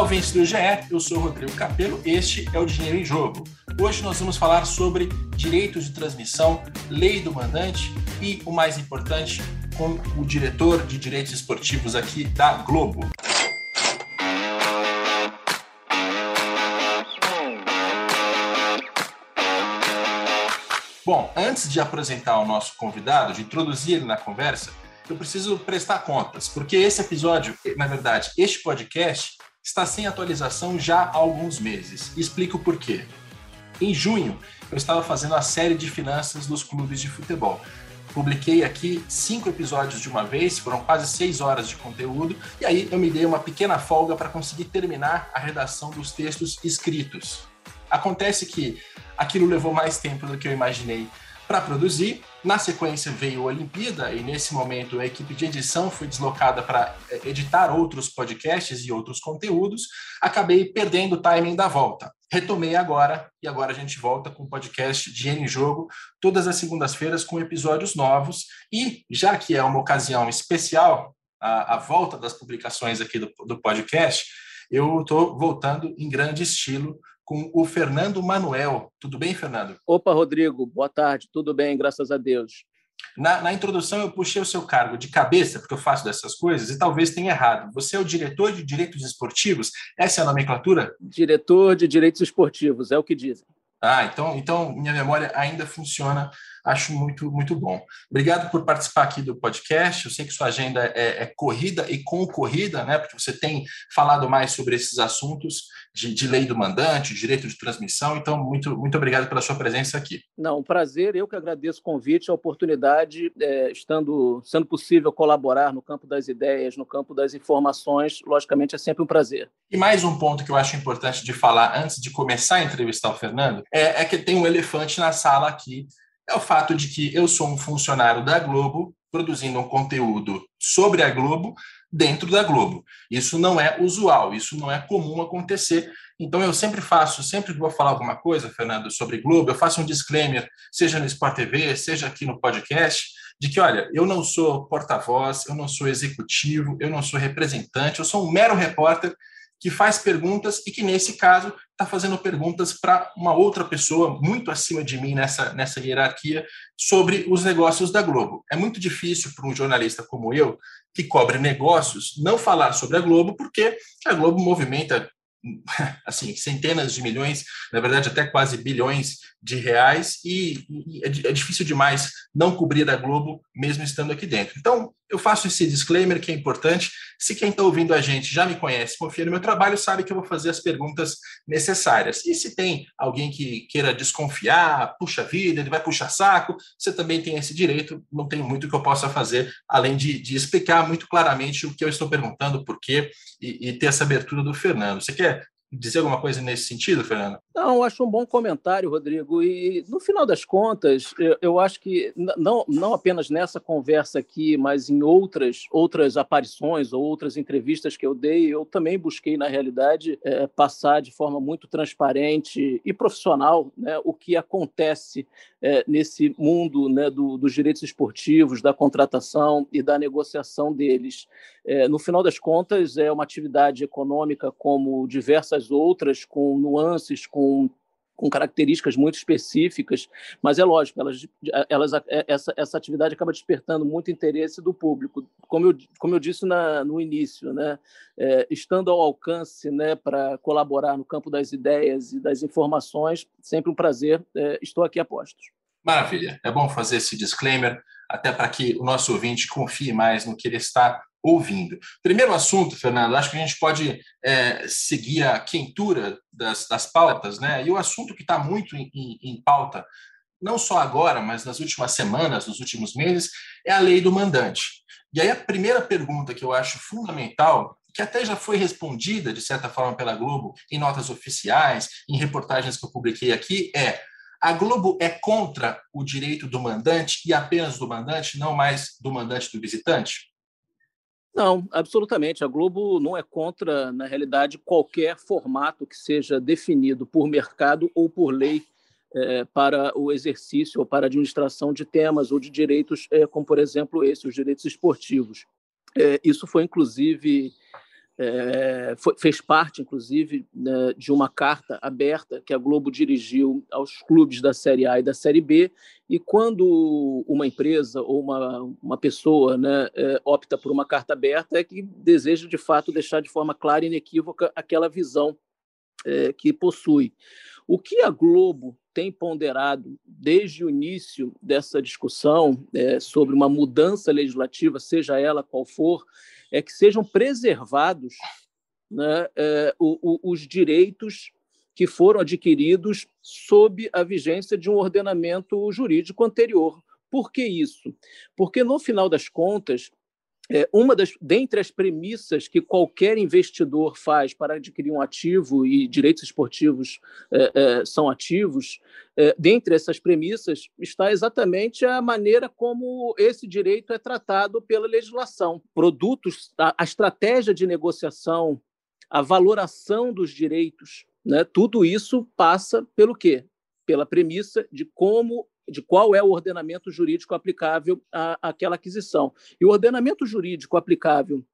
Olá, ouvintes do GE, eu sou Rodrigo Capello, este é o Dinheiro em Jogo. Hoje nós vamos falar sobre direitos de transmissão, lei do mandante e, o mais importante, com o diretor de direitos esportivos aqui da Globo. Bom, antes de apresentar o nosso convidado, de introduzir ele na conversa, eu preciso prestar contas, porque esse episódio, na verdade, este podcast, está sem atualização já há alguns meses. Explico por quê. Em junho, eu estava fazendo a série de finanças dos clubes de futebol. Publiquei aqui cinco episódios de uma vez, foram quase seis horas de conteúdo, e aí eu me dei uma pequena folga para conseguir terminar a redação dos textos escritos. Acontece que aquilo levou mais tempo do que eu imaginei para produzir. Na sequência veio a Olimpíada e nesse momento a equipe de edição foi deslocada para eh, editar outros podcasts e outros conteúdos. Acabei perdendo o timing da volta. Retomei agora e agora a gente volta com o podcast Dinheiro em Jogo todas as segundas-feiras com episódios novos e já que é uma ocasião especial a, a volta das publicações aqui do, do podcast, eu estou voltando em grande estilo com o Fernando Manuel. Tudo bem, Fernando? Opa, Rodrigo, boa tarde. Tudo bem, graças a Deus. Na, na, introdução, eu puxei o seu cargo de cabeça, porque eu faço dessas coisas, e talvez tenha errado. Você é o diretor de direitos esportivos? Essa é a nomenclatura? Diretor de direitos esportivos, é o que dizem. Ah, então, então minha memória ainda funciona acho muito, muito bom. Obrigado por participar aqui do podcast. Eu sei que sua agenda é, é corrida e concorrida, né? Porque você tem falado mais sobre esses assuntos de, de, lei do mandante, direito de transmissão. Então, muito, muito obrigado pela sua presença aqui. Não, um prazer. Eu que agradeço o convite, a oportunidade, é, estando sendo possível colaborar no campo das ideias, no campo das informações, logicamente é sempre um prazer. E mais um ponto que eu acho importante de falar antes de começar a entrevistar o Fernando é, é que tem um elefante na sala aqui é o fato de que eu sou um funcionário da Globo produzindo um conteúdo sobre a Globo dentro da Globo. Isso não é usual, isso não é comum acontecer. Então eu sempre faço, sempre que vou falar alguma coisa, Fernando, sobre Globo, eu faço um disclaimer, seja no Sport TV, seja aqui no podcast, de que, olha, eu não sou porta-voz, eu não sou executivo, eu não sou representante, eu sou um mero repórter que faz perguntas e que, nesse caso, está fazendo perguntas para uma outra pessoa muito acima de mim nessa, nessa hierarquia sobre os negócios da Globo. É muito difícil para um jornalista como eu, que cobre negócios, não falar sobre a Globo, porque a Globo movimenta assim, centenas de milhões, na verdade até quase bilhões de reais, e, é, é, difícil demais não cobrir a Globo, mesmo estando aqui dentro. Então, eu faço esse disclaimer que é importante. Se quem está ouvindo a gente já me conhece, confia no meu trabalho, sabe que eu vou fazer as perguntas necessárias. E se tem alguém que queira desconfiar, puxa vida, ele vai puxar saco, você também tem esse direito, não tem muito que eu possa fazer, além de, de explicar muito claramente o que eu estou perguntando, por quê, e, e ter essa abertura do Fernando. Você quer dizer alguma coisa nesse sentido, Fernando? Não, acho um bom comentário, Rodrigo. E no final das contas, eu, eu, acho que não, não apenas nessa conversa aqui, mas em outras outras aparições ou outras entrevistas que eu dei, eu também busquei na realidade é, passar de forma muito transparente e profissional né, o que acontece é, nesse mundo né, do, dos direitos esportivos, da contratação e da negociação deles. É, no final das contas, é uma atividade econômica como diversas outras, com nuances, com com características muito específicas, mas é lógico, elas, elas, essa, essa atividade acaba despertando muito interesse do público. Como eu, como eu disse na, no início, né, é, estando ao alcance né, para colaborar no campo das ideias e das informações, sempre um prazer, é, estou aqui a postos. Maravilha, é bom fazer esse disclaimer, até para que o nosso ouvinte confie mais no que ele está ouvindo. Primeiro assunto, Fernando, acho que a gente pode é, seguir a quentura das, das, pautas, né? E o assunto que está muito em, em, em, pauta, não só agora, mas nas últimas semanas, nos últimos meses, é a lei do mandante. E aí a primeira pergunta que eu acho fundamental, que até já foi respondida, de certa forma, pela Globo, em notas oficiais, em reportagens que eu publiquei aqui, é A Globo é contra o direito do mandante e apenas do mandante, não mais do mandante do visitante? Não, absolutamente. A Globo não é contra, na realidade, qualquer formato que seja definido por mercado ou por lei é, para o exercício ou para a administração de temas ou de direitos, é, como, por exemplo, esse, os direitos esportivos. É, isso foi, inclusive, é, foi, fez parte, inclusive, né, de uma carta aberta que a Globo dirigiu aos clubes da Série A e da Série B. E quando uma empresa ou uma, uma pessoa né, é, opta por uma carta aberta, é que deseja, de fato, deixar de forma clara e inequívoca aquela visão é, que possui. O que a Globo tem ponderado desde o início dessa discussão é, sobre uma mudança legislativa, seja ela qual for, é que sejam preservados né, é, os direitos que foram adquiridos sob a vigência de um ordenamento jurídico anterior. Por que isso? Porque, no final das contas, é, uma das dentre as premissas que qualquer investidor faz para adquirir um ativo e direitos esportivos é, é, são ativos, é, dentre essas premissas está exatamente a maneira como esse direito é tratado pela legislação. Produtos, a, a estratégia de negociação, a valoração dos direitos, né, tudo isso passa pelo quê? Pela premissa de como de qual é o ordenamento jurídico aplicável à, àquela aquisição. E o ordenamento jurídico aplicável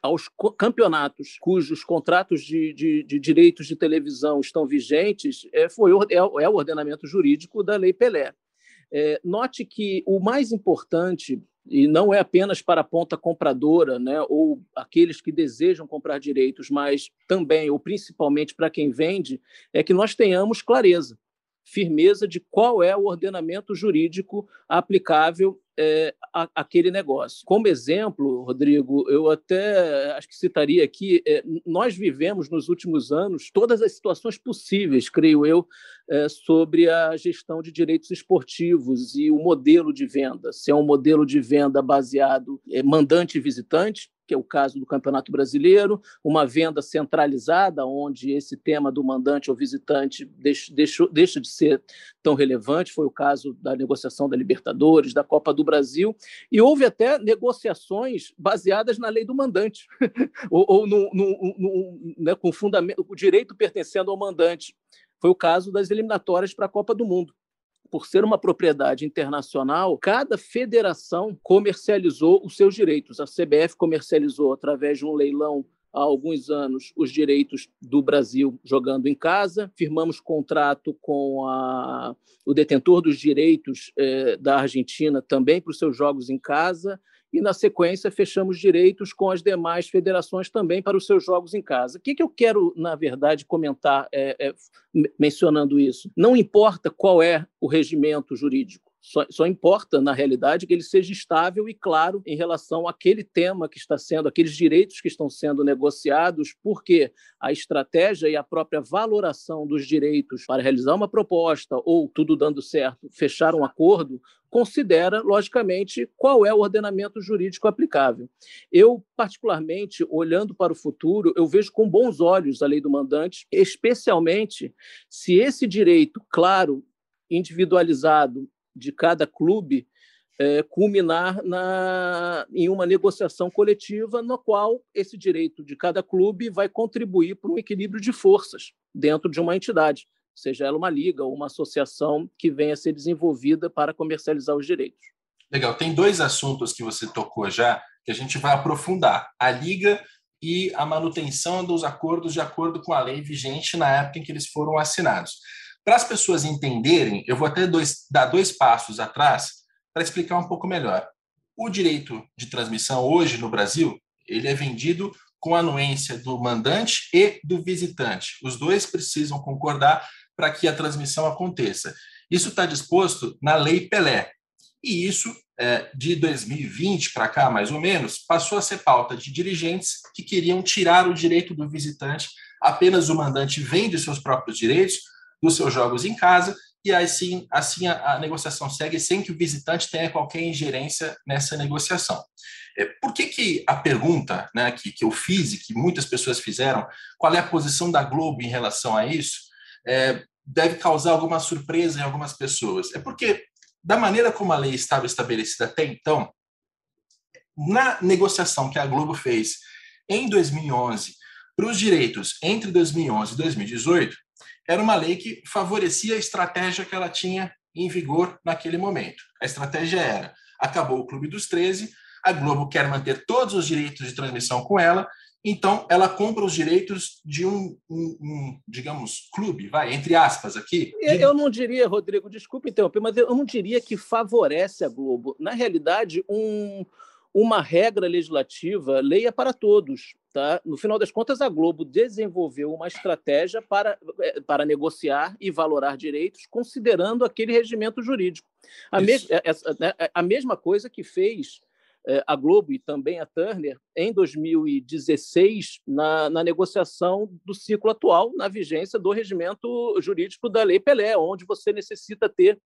aos campeonatos cujos contratos de, de, de, direitos de televisão estão vigentes é, foi, é, é o ordenamento jurídico da Lei Pelé. É, note que o mais importante, e não é apenas para a ponta compradora, né, ou aqueles que desejam comprar direitos, mas também, ou principalmente para quem vende, é que nós tenhamos clareza firmeza de qual é o ordenamento jurídico aplicável é, àquele negócio. Como exemplo, Rodrigo, eu até acho que citaria aqui: é, nós vivemos nos últimos anos todas as situações possíveis, creio eu, sobre a gestão de direitos esportivos e o modelo de venda. Se é um modelo de venda baseado em mandante e visitante, que é o caso do Campeonato Brasileiro, uma venda centralizada, onde esse tema do mandante ou visitante deixa, deixa de ser tão relevante, foi o caso da negociação da Libertadores, da Copa do Brasil, e houve até negociações baseadas na lei do mandante, ou, ou no, no, no, né, com fundamento, o direito pertencendo ao mandante. Foi o caso das eliminatórias para a Copa do Mundo por ser uma propriedade internacional, cada federação comercializou os seus direitos. A CBF comercializou através de um leilão há alguns anos os direitos do Brasil jogando em casa. Firmamos contrato com a, o detentor dos direitos eh, da Argentina também para os seus jogos em casa e, na sequência, fechamos direitos com as demais federações também para os seus jogos em casa. O que, que eu quero, na verdade, comentar é, é, mencionando isso? Não importa qual é o regimento jurídico, só, só, importa, na realidade, que ele seja estável e claro em relação àquele tema que está sendo, aqueles direitos que estão sendo negociados, porque a estratégia e a própria valoração dos direitos para realizar uma proposta ou, tudo dando certo, fechar um acordo, considera, logicamente, qual é o ordenamento jurídico aplicável. Eu, particularmente, olhando para o futuro, eu vejo com bons olhos a lei do mandante, especialmente se esse direito, claro, individualizado de cada clube é, culminar na, em uma negociação coletiva, na qual esse direito de cada clube vai contribuir para um equilíbrio de forças dentro de uma entidade, seja ela uma liga ou uma associação que venha a ser desenvolvida para comercializar os direitos. Legal. Tem dois assuntos que você tocou já que a gente vai aprofundar: a liga e a manutenção dos acordos de acordo com a lei vigente na época em que eles foram assinados. Para as pessoas entenderem, eu vou até dois, dar dois passos atrás para explicar um pouco melhor. O direito de transmissão hoje no Brasil, ele é vendido com anuência do mandante e do visitante. Os dois precisam concordar para que a transmissão aconteça. Isso está disposto na Lei Pelé. E isso, é, de 2020 para cá, mais ou menos, passou a ser pauta de dirigentes que queriam tirar o direito do visitante. Apenas o mandante vende seus próprios direitos, dos seus jogos em casa, e assim, assim a, a, negociação segue sem que o visitante tenha qualquer ingerência nessa negociação. É, por que, que a pergunta né, que, que eu fiz e que muitas pessoas fizeram, qual é a posição da Globo em relação a isso? É, deve causar alguma surpresa em algumas pessoas. É porque, da maneira como a lei estava estabelecida até então, na negociação que a Globo fez em 2011 para os direitos entre 2011 e 2018, era uma lei que favorecia a estratégia que ela tinha em vigor naquele momento. A estratégia era: acabou o Clube dos 13, a Globo quer manter todos os direitos de transmissão com ela, então ela compra os direitos de um, um, um digamos, clube, vai, entre aspas aqui. De... Eu não diria, Rodrigo, desculpe interromper, mas eu não diria que favorece a Globo. Na realidade, um, uma regra legislativa, leia para todos. Tá? No final das contas, a Globo desenvolveu uma estratégia para, eh, para negociar e valorar direitos, considerando aquele regimento jurídico. A, mes eh, essa, né, a mesma coisa que fez a Globo e também a Turner em 2016 na, na, negociação do ciclo atual, na vigência do regimento jurídico da Lei Pelé, onde você necessita ter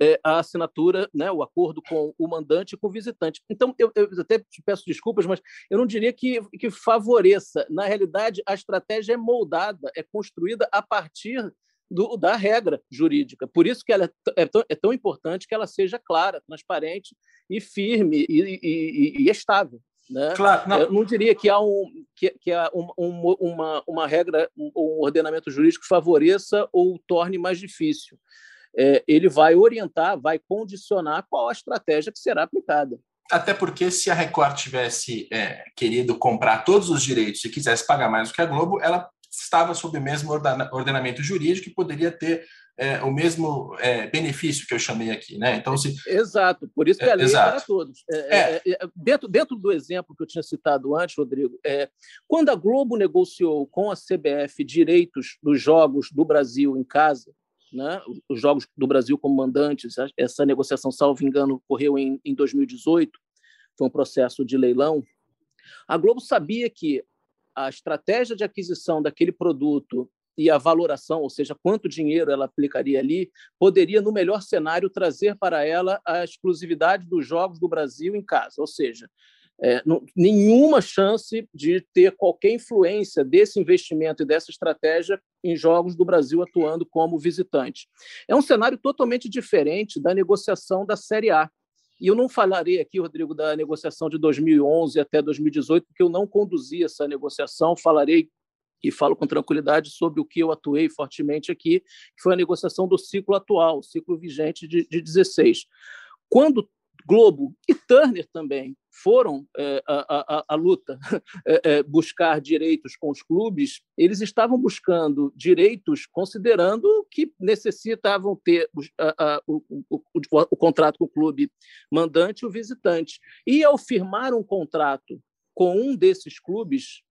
é, a assinatura, né, o acordo com o mandante e com o visitante. Então, eu, eu, até te peço desculpas, mas eu não diria que, que favoreça. Na realidade, a estratégia é moldada, é construída a partir do, da regra jurídica. Por isso que ela é, é, tão, é tão importante que ela seja clara, transparente e firme e, e, e estável. Né? Claro, não. Eu não diria que há, um, que, que há um, um, uma, uma regra, um, um ordenamento jurídico que favoreça ou torne mais difícil. É, ele vai orientar, vai condicionar qual a estratégia que será aplicada. Até porque se a Record tivesse é, querido comprar todos os direitos e quisesse pagar mais do que a Globo, ela estava sob o mesmo ordenamento jurídico e poderia ter é, o mesmo é, benefício que eu chamei aqui, né? Então, se... Exato, por isso que a lei é, para todos. É, é. É, dentro, dentro do exemplo que eu tinha citado antes, Rodrigo, quando a Globo negociou com a CBF direitos dos jogos do Brasil em casa, né, os jogos do Brasil como mandantes, essa negociação, salvo engano, ocorreu em, em 2018, foi um processo de leilão. A Globo sabia que a estratégia de aquisição daquele produto e a valoração, ou seja, quanto dinheiro ela aplicaria ali, poderia, no melhor cenário, trazer para ela a exclusividade dos jogos do Brasil em casa. Ou seja, é, não, nenhuma chance de ter qualquer influência desse investimento e dessa estratégia em jogos do Brasil atuando como visitante. É um cenário totalmente diferente da negociação da Série A. E eu não falarei aqui, Rodrigo, da negociação de 2011 até 2018, porque eu não conduzi essa negociação. Falarei e falo com tranquilidade sobre o que eu atuei fortemente aqui, que foi a negociação do ciclo atual, ciclo vigente de, de 16. Quando Globo e Turner também foram é, a, a, luta é, é, buscar direitos com os clubes, eles estavam buscando direitos considerando que necessitavam ter o, o, o, o contrato com o clube mandante e o visitante. E ao firmar um contrato com um desses clubes,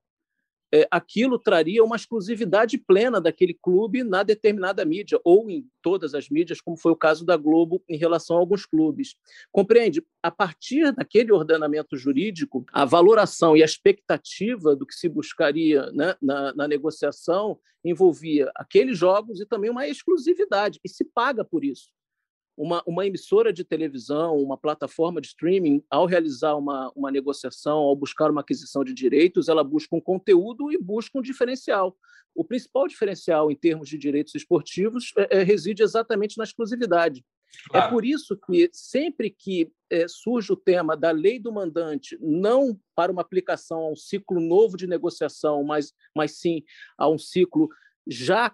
é, aquilo traria uma exclusividade plena daquele clube na determinada mídia, ou em todas as mídias, como foi o caso da Globo em relação a alguns clubes. Compreende? A partir daquele ordenamento jurídico, a valoração e a expectativa do que se buscaria né, na, na negociação envolvia aqueles jogos e também uma exclusividade, e se paga por isso uma, uma emissora de televisão, uma plataforma de streaming, ao realizar uma, uma negociação, ao buscar uma aquisição de direitos, ela busca um conteúdo e busca um diferencial. O principal diferencial em termos de direitos esportivos é, é, reside exatamente na exclusividade. É claro. É por isso que, sempre que é, surge o tema da lei do mandante, não para uma aplicação a um ciclo novo de negociação, mas, mas sim a um ciclo já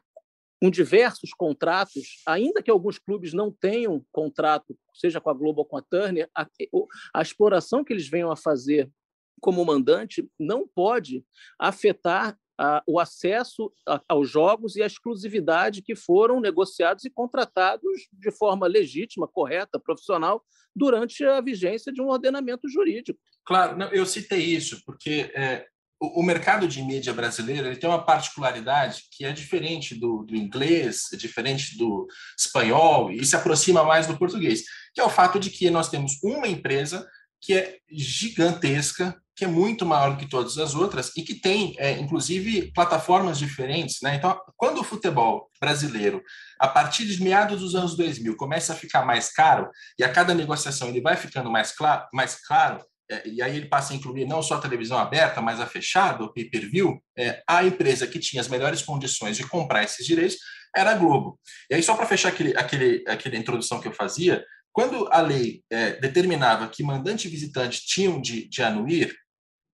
com diversos contratos, ainda que alguns clubes não tenham contrato, seja com a Globo ou com a Turner, a, a exploração que eles venham a fazer como mandante não pode afetar a, o acesso a, aos jogos e a exclusividade que foram negociados e contratados de forma legítima, correta, profissional, durante a vigência de um ordenamento jurídico. Claro, não, eu citei isso porque é, o, mercado de mídia brasileiro ele tem uma particularidade que é diferente do, do inglês, é diferente do espanhol e se aproxima mais do português, que é o fato de que nós temos uma empresa que é gigantesca, que é muito maior que todas as outras e que tem, é, inclusive, plataformas diferentes. Né? Então, quando o futebol brasileiro, a partir de meados dos anos 2000, começa a ficar mais caro e a cada negociação ele vai ficando mais claro, mais claro e aí ele passa a incluir não só a televisão aberta, mas a fechada, o pay-per-view, é, a empresa que tinha as melhores condições de comprar esses direitos era a Globo. E aí, só para fechar aquele, aquele, aquela introdução que eu fazia, quando a lei é, determinava que mandante e visitante tinham de, de anuir,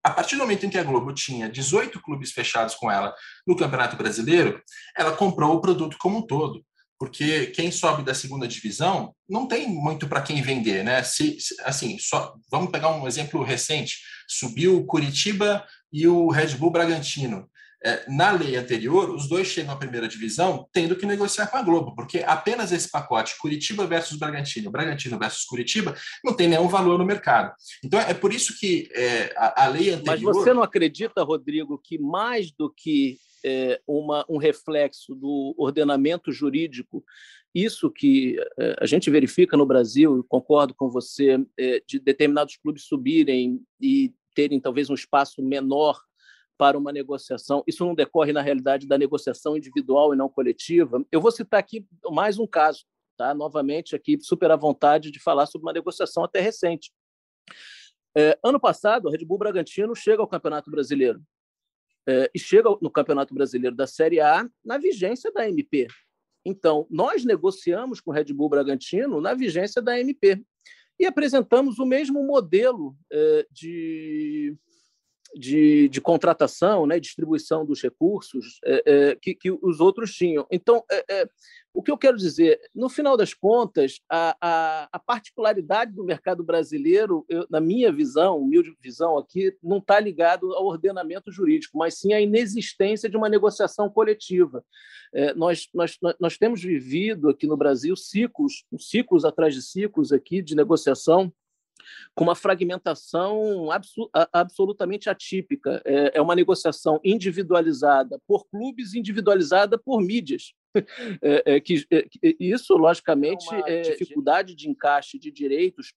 a partir do momento em que a Globo tinha 18 clubes fechados com ela no Campeonato Brasileiro, ela comprou o produto como um todo porque quem sobe da segunda divisão não tem muito para quem vender, né? Se, assim, só vamos pegar um exemplo recente: subiu o Curitiba e o Red Bull Bragantino. É, na lei anterior, os dois chegam à primeira divisão tendo que negociar com a Globo, porque apenas esse pacote, Curitiba versus Bragantino, Bragantino versus Curitiba, não tem nenhum valor no mercado. Então, é por isso que é, a, a, lei anterior. Mas você não acredita, Rodrigo, que mais do que é, uma, um reflexo do ordenamento jurídico. Isso que é, a gente verifica no Brasil, concordo com você, é, de determinados clubes subirem e terem talvez um espaço menor para uma negociação. Isso não decorre, na realidade, da negociação individual e não coletiva. Eu vou citar aqui mais um caso, tá? novamente, aqui, super à vontade de falar sobre uma negociação até recente. É, ano passado, o Red Bull Bragantino chega ao Campeonato Brasileiro é, e chega no Campeonato Brasileiro da Série A na vigência da MP. Então, nós negociamos com o Red Bull Bragantino na vigência da MP e apresentamos o mesmo modelo é, de, de, de, contratação, né, distribuição dos recursos é, é, que, que, os outros tinham. Então, é, é, o que eu quero dizer, no final das contas, a, a, a particularidade do mercado brasileiro, eu, na minha visão, humilde visão aqui, não está ligado ao ordenamento jurídico, mas sim à inexistência de uma negociação coletiva. É, nós, nós, nós temos vivido aqui no Brasil ciclos, ciclos atrás de ciclos aqui de negociação com uma fragmentação absolutamente atípica. É, é uma negociação individualizada por clubes, individualizada por mídias. É, é, que, é, isso, logicamente, é, é dificuldade de encaixe de direitos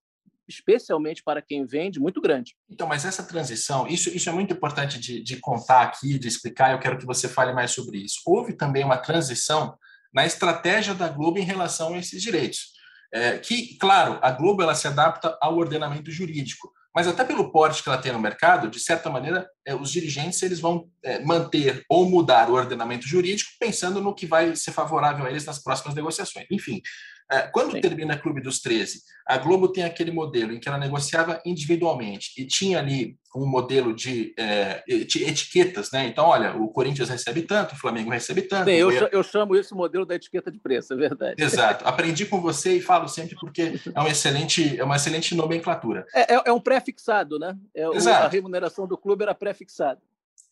especialmente para quem vende, muito grande. Então, mas essa transição, isso, isso é muito importante de, de contar aqui, de explicar, eu quero que você fale mais sobre isso. Houve também uma transição na estratégia da Globo em relação a esses direitos. É, que, claro, a Globo ela se adapta ao ordenamento jurídico, mas até pelo porte que ela tem no mercado, de certa maneira, é, os dirigentes eles vão é, manter ou mudar o ordenamento jurídico pensando no que vai ser favorável a eles nas próximas negociações. Enfim, quando Sim. termina Clube dos 13, a Globo tem aquele modelo em que ela negociava individualmente e tinha ali um modelo de é, etiquetas, né? Então, olha, o Corinthians recebe tanto, o Flamengo recebe tanto. Sim, eu, eu chamo isso modelo da etiqueta de preço, é verdade. Exato. Aprendi com você e falo sempre porque é um excelente, é uma excelente nomenclatura. É, é, é um pré-fixado, né? É, Exato. A remuneração do clube era pré-fixada.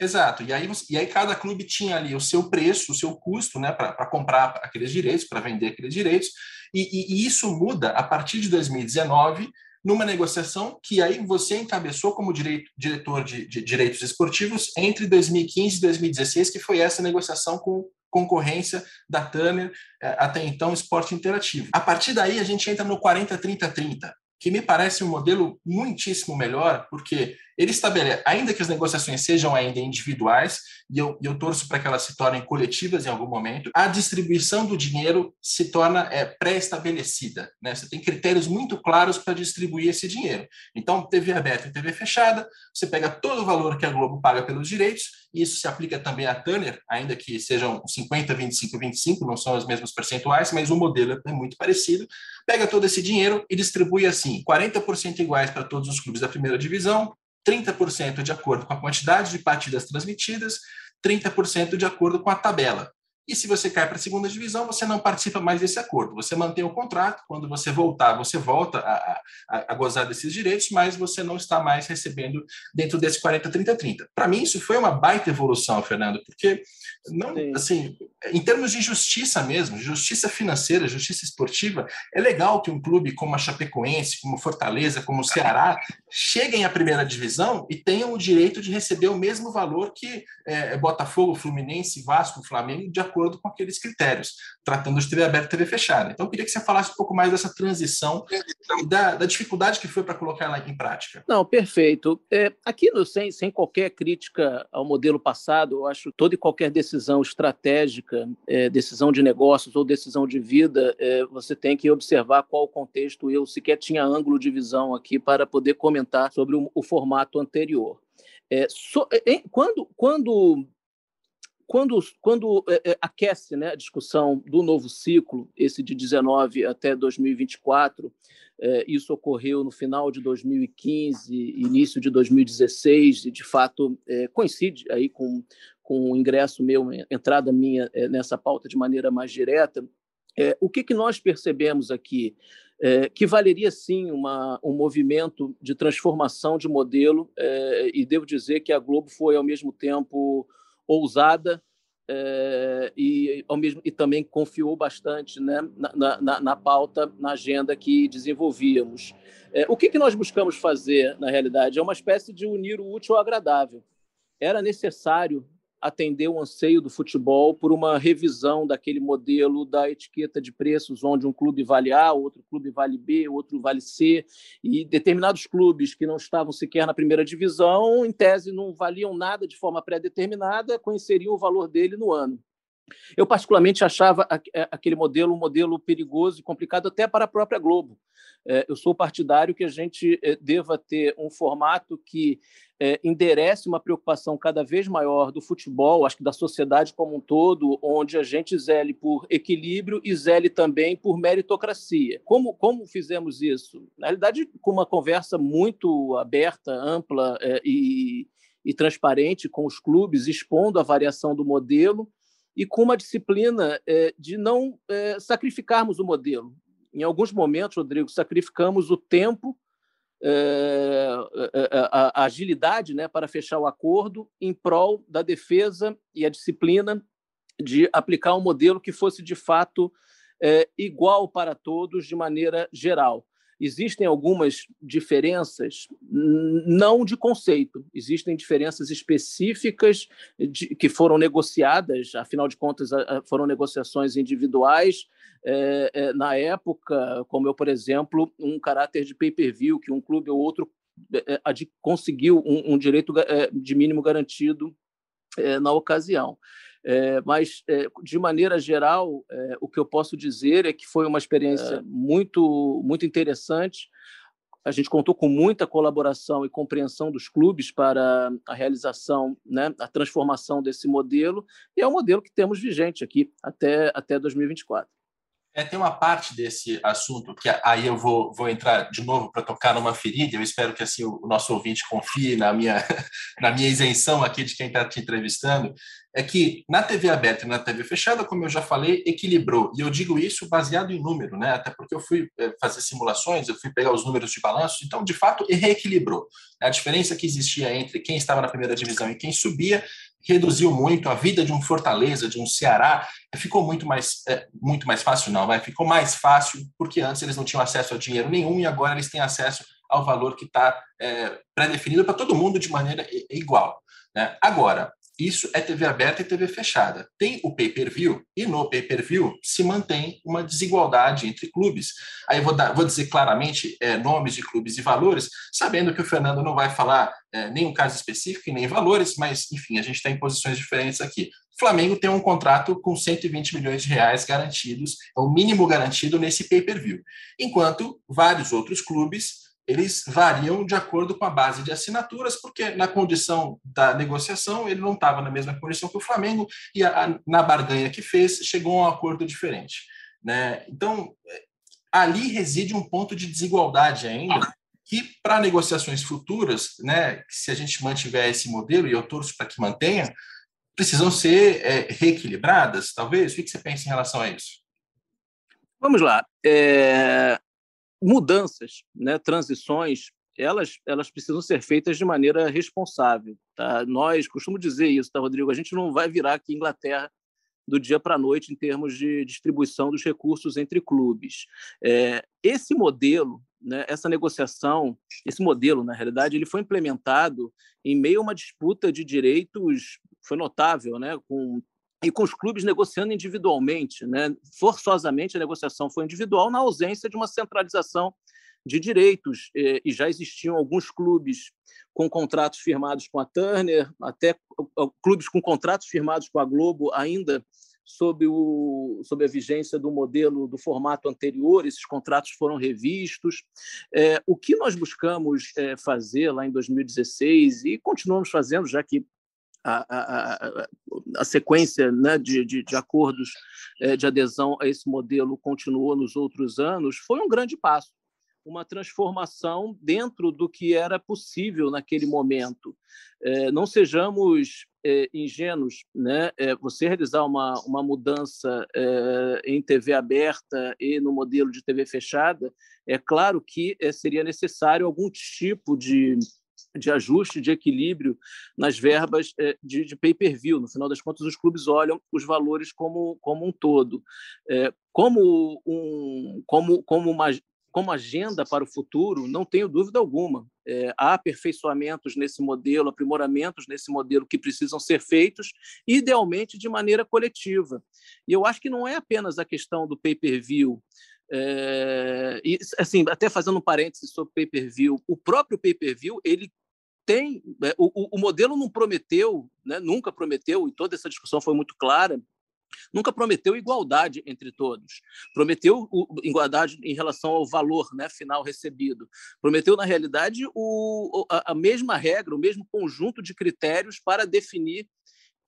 Exato. E aí, e aí cada clube tinha ali o seu preço, o seu custo, né, para comprar aqueles direitos, para vender aqueles direitos. E, e, e, isso muda a partir de 2019, numa negociação que aí você encabeçou como direito, diretor de, de direitos esportivos entre 2015 e 2016, que foi essa negociação com concorrência da Turner, é, até então esporte interativo. A partir daí a gente entra no 40-30-30, que me parece um modelo muitíssimo melhor, porque ele estabelece, ainda que as negociações sejam ainda individuais, e eu, eu torço para que elas se tornem coletivas em algum momento, a distribuição do dinheiro se torna é, pré-estabelecida. Né? Você tem critérios muito claros para distribuir esse dinheiro. Então, TV aberta e TV fechada, você pega todo o valor que a Globo paga pelos direitos, e isso se aplica também à Turner, ainda que sejam 50, 25, 25, não são os mesmos percentuais, mas o modelo é muito parecido. Pega todo esse dinheiro e distribui assim: 40% iguais para todos os clubes da primeira divisão, 30% de acordo com a quantidade de partidas transmitidas, 30% de acordo com a tabela. E se você cai para a segunda divisão, você não participa mais desse acordo. Você mantém o contrato. Quando você voltar, você volta a, a, a gozar desses direitos, mas você não está mais recebendo dentro desse 40-30-30. Para mim, isso foi uma baita evolução, Fernando, porque não, assim, em termos de justiça mesmo, justiça financeira, justiça esportiva, é legal que um clube como a Chapecoense, como Fortaleza, como o Ceará, cheguem à primeira divisão e tenham o direito de receber o mesmo valor que é, Botafogo, Fluminense, Vasco, Flamengo, de acordo acordo com aqueles critérios, tratando de TV aberta e TV fechada. Então, eu queria que você falasse um pouco mais dessa transição e da, da dificuldade que foi para colocar ela em prática. Não, perfeito. É, aqui, no, sem, sem qualquer crítica ao modelo passado, eu acho que toda e qualquer decisão estratégica, é, decisão de negócios ou decisão de vida, é, você tem que observar qual o contexto. Eu sequer tinha ângulo de visão aqui para poder comentar sobre o, o formato anterior. É, so, é, quando, quando quando, quando é, é, aquece né, a discussão do novo ciclo, esse de 19 até 2024, é, isso ocorreu no final de 2015, início de 2016, e de fato é, coincide aí com, com o ingresso meu, entrada minha é, nessa pauta de maneira mais direta. É, o que, que nós percebemos aqui? que valeria sim uma, um movimento de transformação de modelo, e devo dizer que a Globo foi, ao mesmo tempo, ousada é, e, ao mesmo, e também confiou bastante né, na, na, na pauta, na agenda que desenvolvíamos. É, o que, que nós buscamos fazer, na realidade? É uma espécie de unir o útil ao agradável. Era necessário atender o anseio do futebol por uma revisão daquele modelo da etiqueta de preços, onde um clube vale A, outro clube vale B, outro vale C, e determinados clubes que não estavam sequer na primeira divisão, em tese, não valiam nada de forma pré-determinada, conheceriam o valor dele no ano. Eu, particularmente, achava é, aquele modelo um modelo perigoso e complicado até para a própria Globo. É, eu sou partidário que a gente é, deva ter um formato que enderece uma preocupação cada vez maior do futebol, acho que da sociedade como um todo, onde a gente zele por equilíbrio e zele também por meritocracia. Como, como fizemos isso? Na realidade, com uma conversa muito aberta, ampla e, e transparente com os clubes, expondo a variação do modelo e com uma disciplina é, de não é, sacrificarmos o modelo. Em alguns momentos, Rodrigo, sacrificamos o tempo, é, a, a, agilidade né, para fechar o acordo em prol da defesa e a disciplina de aplicar um modelo que fosse de fato igual para todos de maneira geral. Existem algumas diferenças, não de conceito, existem diferenças específicas de, que foram negociadas, afinal de contas, foram negociações individuais. É, é, na época, como eu, por exemplo, um caráter de pay-per-view, que um clube ou outro é, é conseguiu um, um direito é, de mínimo garantido é, na ocasião. É, mas, é, de maneira geral, é, o que eu posso dizer é que foi uma experiência é. muito, muito interessante. A gente contou com muita colaboração e compreensão dos clubes para a realização, né, a transformação desse modelo, e é o modelo que temos vigente aqui até, até 2024. É, tem uma parte desse assunto que aí eu vou, vou entrar de novo para tocar numa ferida. Eu espero que assim o, nosso ouvinte confie na minha, na minha isenção aqui de quem está te entrevistando. É que na TV aberta e na TV fechada, como eu já falei, equilibrou. E eu digo isso baseado em número, né? Até porque eu fui é, fazer simulações, eu fui pegar os números de balanço, então de fato reequilibrou. A diferença que existia entre quem estava na primeira divisão e quem subia reduziu muito a vida de um Fortaleza, de um Ceará, ficou muito mais, é, muito mais fácil, não, vai, ficou mais fácil, porque antes eles não tinham acesso a dinheiro nenhum e agora eles têm acesso ao valor que está é, pré-definido para todo mundo de maneira igual. Né? Agora, isso é TV aberta e TV fechada. Tem o pay-per-view e no pay-per-view se mantém uma desigualdade entre clubes. Aí vou, dar, vou dizer claramente é, nomes de clubes e valores, sabendo que o Fernando não vai falar é, nenhum caso específico e nem valores, mas enfim, a gente está em posições diferentes aqui. O Flamengo tem um contrato com 120 milhões de reais garantidos, é o mínimo garantido nesse pay-per-view, enquanto vários outros clubes eles variam de acordo com a base de assinaturas, porque na condição da negociação ele não estava na mesma condição que o Flamengo e a, a, na barganha que fez chegou a um acordo diferente. Né? Então, ali reside um ponto de desigualdade ainda, que para negociações futuras, né, se a gente mantiver esse modelo, e eu torço para que mantenha, precisam ser é, reequilibradas, talvez? O que você pensa em relação a isso? Vamos lá. É, mudanças, né, transições, elas, elas precisam ser feitas de maneira responsável. Tá? Nós costumo dizer isso, tá, Rodrigo? A gente não vai virar aqui Inglaterra do dia para a noite em termos de distribuição dos recursos entre clubes. É, esse modelo, né, essa negociação, esse modelo, na realidade, ele foi implementado em meio a uma disputa de direitos, foi notável, né, com e com os clubes negociando individualmente. Né? Forçosamente, a negociação foi individual na ausência de uma centralização de direitos, e já existiam alguns clubes com contratos firmados com a Turner, até clubes com contratos firmados com a Globo ainda sob, o, sob a vigência do modelo do formato anterior, esses contratos foram revistos. É, o que nós buscamos é, fazer lá em 2016, e continuamos fazendo, já que a, a, a, sequência né, de, de, de acordos é, de adesão a esse modelo continuou nos outros anos, foi um grande passo, uma transformação dentro do que era possível naquele momento. É, não sejamos é, ingênuos, né? você realizar uma, uma mudança em TV aberta e no modelo de TV fechada, é claro que seria necessário algum tipo de de ajuste, de equilíbrio nas verbas é, de, de pay-per-view. No final das contas, os clubes olham os valores como, como um todo. É, como, um, como, como, uma, como agenda para o futuro, não tenho dúvida alguma. É, há aperfeiçoamentos nesse modelo, aprimoramentos nesse modelo que precisam ser feitos, idealmente de maneira coletiva. E eu acho que não é apenas a questão do pay-per-view, é, e, assim, até fazendo um parênteses sobre pay-per-view, o próprio pay-per-view ele tem é, o, o, modelo não prometeu, né, nunca prometeu, e toda essa discussão foi muito clara, nunca prometeu igualdade entre todos. Prometeu igualdade em relação ao valor né, final recebido. Prometeu, na realidade, o, a, a mesma regra, o mesmo conjunto de critérios para definir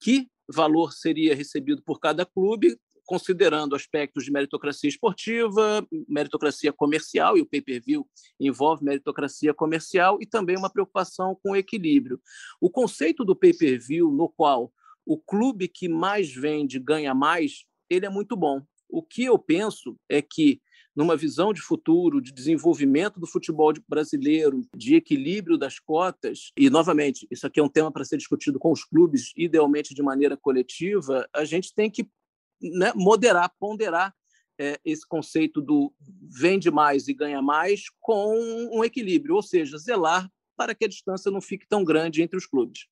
que valor seria recebido por cada clube considerando aspectos de meritocracia esportiva, meritocracia comercial, e o pay-per-view envolve meritocracia comercial, e também uma preocupação com o equilíbrio. O conceito do pay-per-view, no qual o clube que mais vende ganha mais, ele é muito bom. O que eu penso é que, numa visão de futuro, de desenvolvimento do futebol brasileiro, de equilíbrio das cotas, e, novamente, isso aqui é um tema para ser discutido com os clubes, idealmente de maneira coletiva, a gente tem que né, moderar, ponderar é, esse conceito do vende mais e ganha mais com um equilíbrio, ou seja, zelar para que a distância não fique tão grande entre os clubes.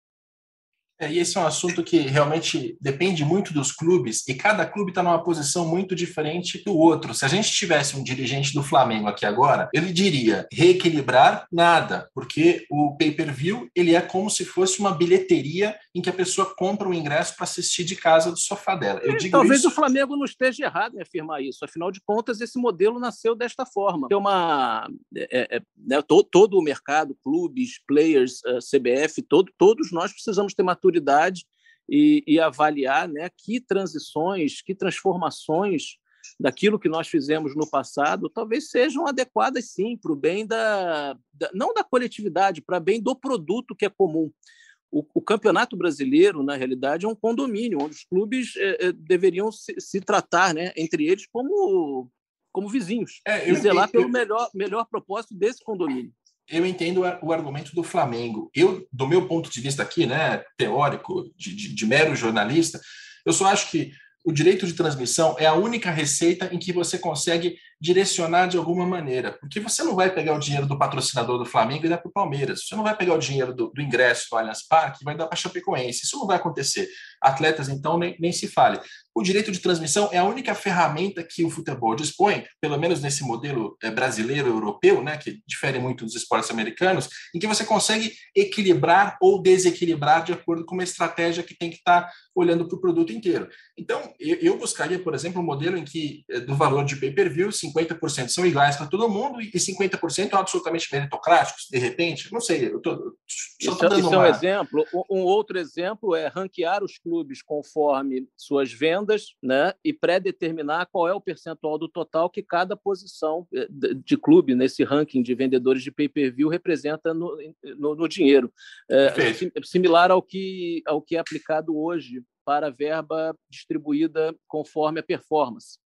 É, e esse é um assunto que realmente depende muito dos clubes, e cada clube está numa posição muito diferente do outro. Se a gente tivesse um dirigente do Flamengo aqui agora, ele diria reequilibrar nada, porque o pay-per-view ele é como se fosse uma bilheteria em que a pessoa compra o um ingresso para assistir de casa do sofá dela. Eu digo talvez isso... o Flamengo não esteja errado em afirmar isso. Afinal de contas, esse modelo nasceu desta forma. Tem uma é, é, né, todo, todo, o mercado, clubes, players, eh, CBF, todo, todos nós precisamos ter maturidade maturidade e, e avaliar né, que transições, que transformações daquilo que nós fizemos no passado talvez sejam adequadas sim para o bem da, da, não da coletividade para bem do produto que é comum. O, o, campeonato brasileiro na realidade é um condomínio onde os clubes é, é, deveriam se, se, tratar né entre eles como como vizinhos é, eu, e zelar eu, pelo melhor melhor propósito desse condomínio eu entendo o argumento do Flamengo. Eu, do meu ponto de vista aqui, né, teórico, de, de, de mero jornalista, eu só acho que o direito de transmissão é a única receita em que você consegue direcionar de alguma maneira, porque você não vai pegar o dinheiro do patrocinador do Flamengo e dar para o Palmeiras, você não vai pegar o dinheiro do, do ingresso do Allianz Parque e vai dar para Chapecoense, isso não vai acontecer. Atletas, então, nem, nem se fale. O direito de transmissão é a única ferramenta que o futebol dispõe, pelo menos nesse modelo eh, brasileiro europeu, né, que difere muito dos esportes americanos, em que você consegue equilibrar ou desequilibrar de acordo com uma estratégia que tem que estar olhando para o produto inteiro. Então, eu, eu buscaria, por exemplo, um modelo em que eh, do valor de pay-per-view, 50% são iguais para todo mundo e 50% são absolutamente meritocráticos, de repente. Não sei, eu tô, só isso, isso uma... é um exemplo. Um outro exemplo é ranquear os clubes conforme suas vendas né, e pré-determinar qual é o percentual do total que cada posição eh, de clube nesse ranking de vendedores de pay-per-view representa no, no, no dinheiro. É, similar ao que, ao que é aplicado hoje para a verba distribuída conforme a performance.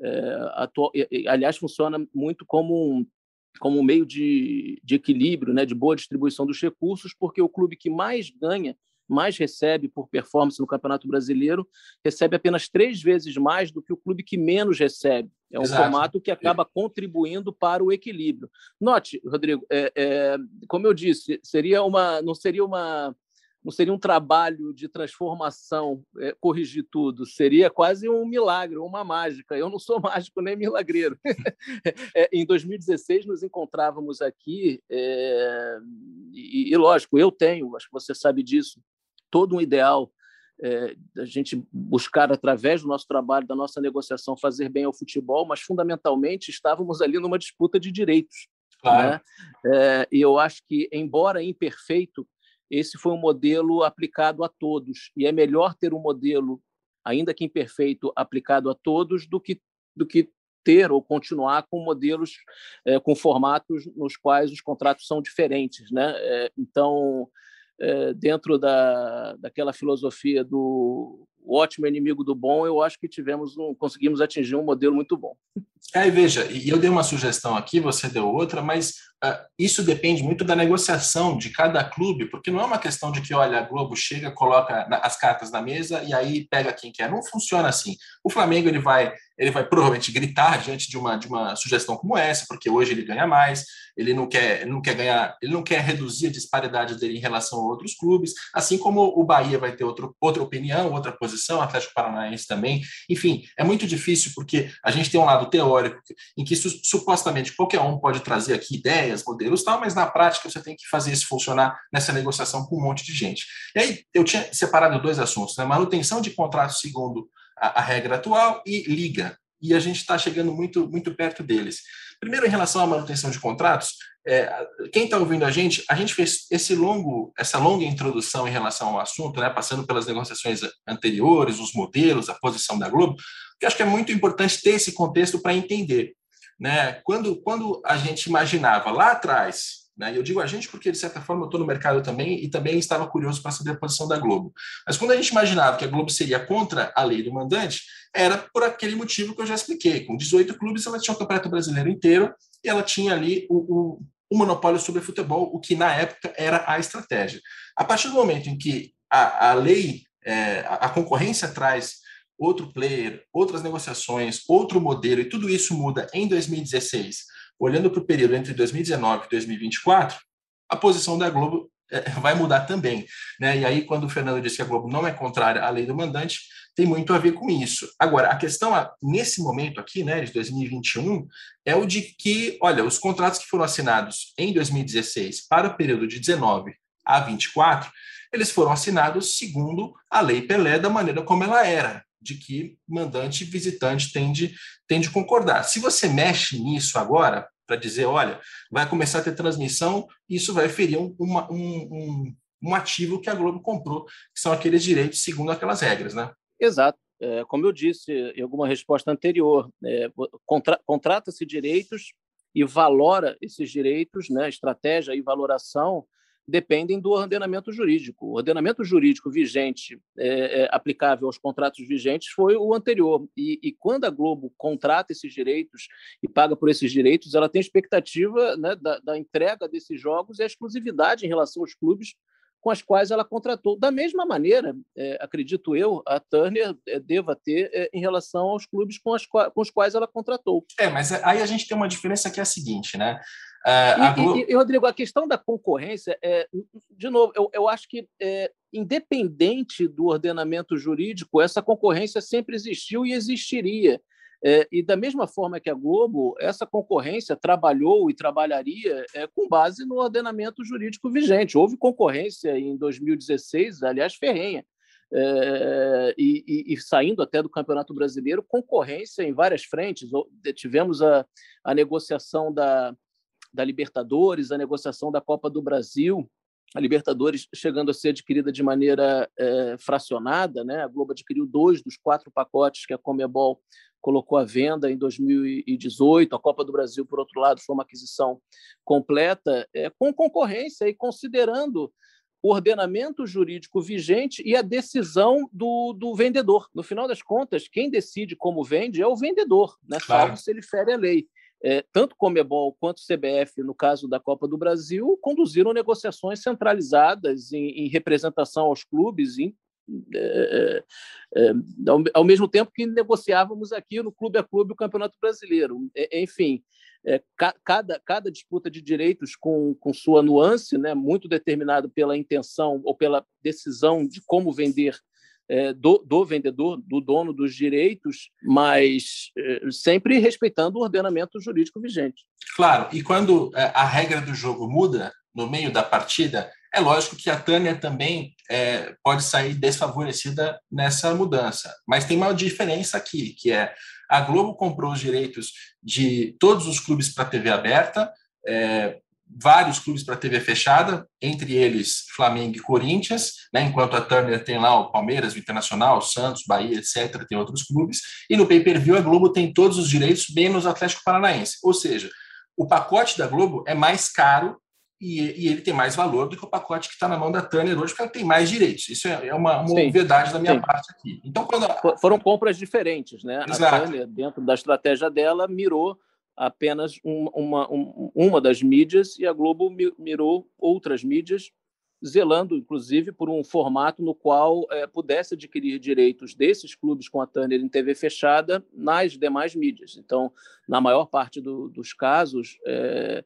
É, atual, aliás, funciona muito como um, como um meio de, de equilíbrio, né, de boa distribuição dos recursos, porque o clube que mais ganha, mais recebe por performance no Campeonato Brasileiro, recebe apenas três vezes mais do que o clube que menos recebe. É um Exato. formato que acaba contribuindo para o equilíbrio. Note, Rodrigo, é, é, como eu disse, seria uma, não seria uma não seria um trabalho de transformação é, corrigir tudo, seria quase um milagre, uma mágica. Eu não sou mágico nem milagreiro. é, em 2016, nos encontrávamos aqui, é, e, e, lógico, eu tenho, acho que você sabe disso, todo um ideal é, da gente buscar, através do nosso trabalho, da nossa negociação, fazer bem ao futebol, mas fundamentalmente estávamos ali numa disputa de direitos. Claro. Né? É, e eu acho que, embora imperfeito, esse foi um modelo aplicado a todos. E é melhor ter um modelo, ainda que imperfeito, aplicado a todos do que, do que ter ou continuar com modelos, é, com formatos nos quais os contratos são diferentes. Né? É, então, é, dentro da, daquela filosofia do ótimo inimigo do bom, eu acho que tivemos um, conseguimos atingir um modelo muito bom. É, veja, e eu dei uma sugestão aqui, você deu outra, mas isso depende muito da negociação de cada clube, porque não é uma questão de que, olha, a Globo chega, coloca as cartas na mesa e aí pega quem quer. Não funciona assim. O Flamengo ele vai, ele vai provavelmente gritar diante de uma, de uma sugestão como essa, porque hoje ele ganha mais, ele não quer, não quer ganhar, ele não quer reduzir a disparidade dele em relação a outros clubes, assim como o Bahia vai ter outro, outra opinião, outra posição, o Atlético Paranaense também. Enfim, é muito difícil porque a gente tem um lado teórico teórico, em que supostamente qualquer um pode trazer aqui ideias, modelos tal, mas na prática você tem que fazer isso funcionar nessa negociação com um monte de gente. E aí eu tinha separado dois assuntos, né? manutenção de contrato segundo a, a regra atual e liga. E a gente está chegando muito, muito perto deles. Primeiro, em relação à manutenção de contratos, é, quem está ouvindo a gente, a gente fez esse longo, essa longa introdução em relação ao assunto, né, passando pelas negociações anteriores, os modelos, a posição da Globo, que acho que é muito importante ter esse contexto para entender. Né? Quando, quando a gente imaginava lá atrás, né, eu digo a gente porque, de certa forma, eu estou no mercado também e também estava curioso para saber a posição da Globo. Mas quando a gente imaginava que a Globo seria contra a lei do mandante, era por aquele motivo que eu já expliquei. Com 18 clubes, ela tinha o Campeonato Brasileiro inteiro e ela tinha ali o, o, o monopólio sobre o futebol, o que na época era a estratégia. A partir do momento em que a, a lei, é, a concorrência traz outro player, outras negociações, outro modelo, e tudo isso muda em 2016, olhando para o período entre 2019 e 2024, a posição da Globo é, vai mudar também. Né? E aí, quando o Fernando disse que a Globo não é contrária à lei do mandante, tem muito a ver com isso. Agora, a questão nesse momento aqui, né, de 2021, é o de que, olha, os contratos que foram assinados em 2016 para o período de 19 a 24, eles foram assinados segundo a Lei Pelé da maneira como ela era de que mandante e visitante tem de, de concordar. Se você mexe nisso agora, para dizer, olha, vai começar a ter transmissão, isso vai ferir um, uma, um, um, um, ativo que a Globo comprou, que são aqueles direitos segundo aquelas regras, né? Exato. É, como eu disse em alguma resposta anterior, é, contra, contrata-se direitos e valora esses direitos, né, estratégia e valoração dependem do ordenamento jurídico. O ordenamento jurídico vigente, é, é, aplicável aos contratos vigentes, foi o anterior. E, e, quando a Globo contrata esses direitos e paga por esses direitos, ela tem expectativa né, da, da entrega desses jogos e a exclusividade em relação aos clubes com as quais ela contratou. Da mesma maneira, é, acredito eu, a Turner é, deva ter é, em relação aos clubes com, as, com os quais ela contratou. É, mas aí a gente tem uma diferença que é a seguinte, né? Uh, Globo... e, e, Rodrigo, a questão da concorrência, é, de novo, eu, eu acho que, é, independente do ordenamento jurídico, essa concorrência sempre existiu e existiria. É, e da mesma forma que a Globo, essa concorrência trabalhou e trabalharia é, com base no ordenamento jurídico vigente. Houve concorrência em 2016, aliás, ferrenha. É, e, e, e, saindo até do Campeonato Brasileiro, concorrência em várias frentes. Tivemos a, a negociação da, da Libertadores, a negociação da Copa do Brasil, a Libertadores chegando a ser adquirida de maneira é, fracionada, né? A Globo adquiriu dois dos quatro pacotes que a Comebol colocou à venda em 2018. A Copa do Brasil, por outro lado, foi uma aquisição completa, é, com concorrência e considerando o ordenamento jurídico vigente e a decisão do, do vendedor. No final das contas, quem decide como vende é o vendedor, né? Claro. salvo se ele fere a lei é, tanto Comebol quanto CBF, no caso da Copa do Brasil, conduziram negociações centralizadas em, em representação aos clubes, em, é, é, é ao, ao, mesmo tempo que negociávamos aqui no clube a clube o Campeonato Brasileiro. Enfim, é, ca, cada, cada disputa de direitos com, com sua nuance, né, muito determinado pela intenção ou pela decisão de como vender é, do, do, vendedor, do dono dos direitos, mas é, sempre respeitando o ordenamento jurídico vigente. Claro, e quando é, a regra do jogo muda no meio da partida, é lógico que a Tânia também é, pode sair desfavorecida nessa mudança. Mas tem uma diferença aqui, que é a Globo comprou os direitos de todos os clubes para TV aberta, é, vários clubes para TV fechada, entre eles Flamengo e Corinthians, né, enquanto a Turner tem lá o Palmeiras, o Internacional, o Santos, Bahia, etc., tem outros clubes, e no pay-per-view a Globo tem todos os direitos, menos o Atlético Paranaense. Ou seja, o pacote da Globo é mais caro e, e ele tem mais valor do que o pacote que está na mão da Turner hoje, porque ela tem mais direitos. Isso é, é uma, uma verdade da minha sim. parte aqui. Então, quando a... Foram compras diferentes, né? Exato. A Turner, dentro da estratégia dela, mirou apenas um, uma, um, uma das mídias e a Globo mirou outras mídias, zelando, inclusive, por um formato no qual é, pudesse adquirir direitos desses clubes com a Turner em TV fechada nas demais mídias. Então, na maior parte do, dos casos, é,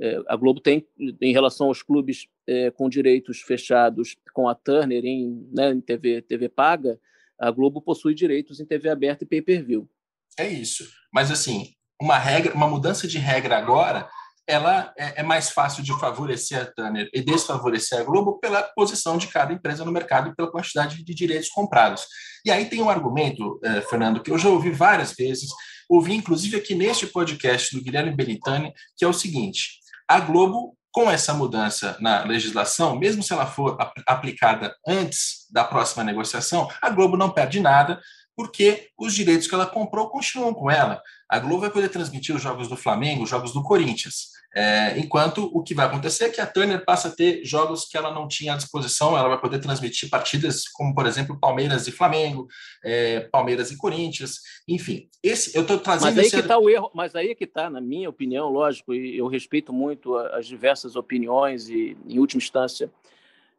é, a Globo tem, em relação aos clubes é, com direitos fechados com a Turner em, né, em TV, TV paga, a Globo possui direitos em TV aberta e pay-per-view. É isso. Mas, assim, uma regra, uma mudança de regra agora, ela é, é, mais fácil de favorecer a Turner e desfavorecer a Globo pela posição de cada empresa no mercado e pela quantidade de direitos comprados. E aí tem um argumento, eh, Fernando, que eu já ouvi várias vezes, ouvi inclusive aqui neste podcast do Guilherme Benitani, que é o seguinte: a Globo com essa mudança na legislação, mesmo se ela for aplicada antes da próxima negociação, a Globo não perde nada, porque os direitos que ela comprou continuam com ela a Globo vai poder transmitir os jogos do Flamengo, os jogos do Corinthians. É, enquanto o que vai acontecer é que a Turner passa a ter jogos que ela não tinha à disposição, ela vai poder transmitir partidas como, por exemplo, Palmeiras e Flamengo, é, Palmeiras e Corinthians, enfim. Esse, eu estou trazendo. Mas aí que está o erro, mas aí que está, na minha opinião, lógico, e eu respeito muito as diversas opiniões e, em última instância,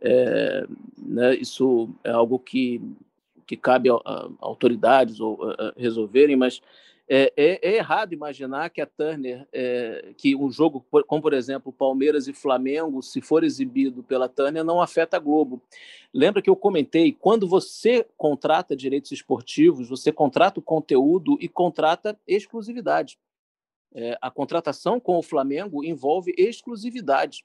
é, né, isso é algo que, que cabe a, a autoridades ou a resolverem, mas é, é, é, errado imaginar que a Turner, é, que um jogo como, por exemplo, Palmeiras e Flamengo, se for exibido pela Turner, não afeta a Globo. Lembra que eu comentei, quando você contrata direitos esportivos, você contrata o conteúdo e contrata exclusividade. É, a contratação com o Flamengo envolve exclusividade.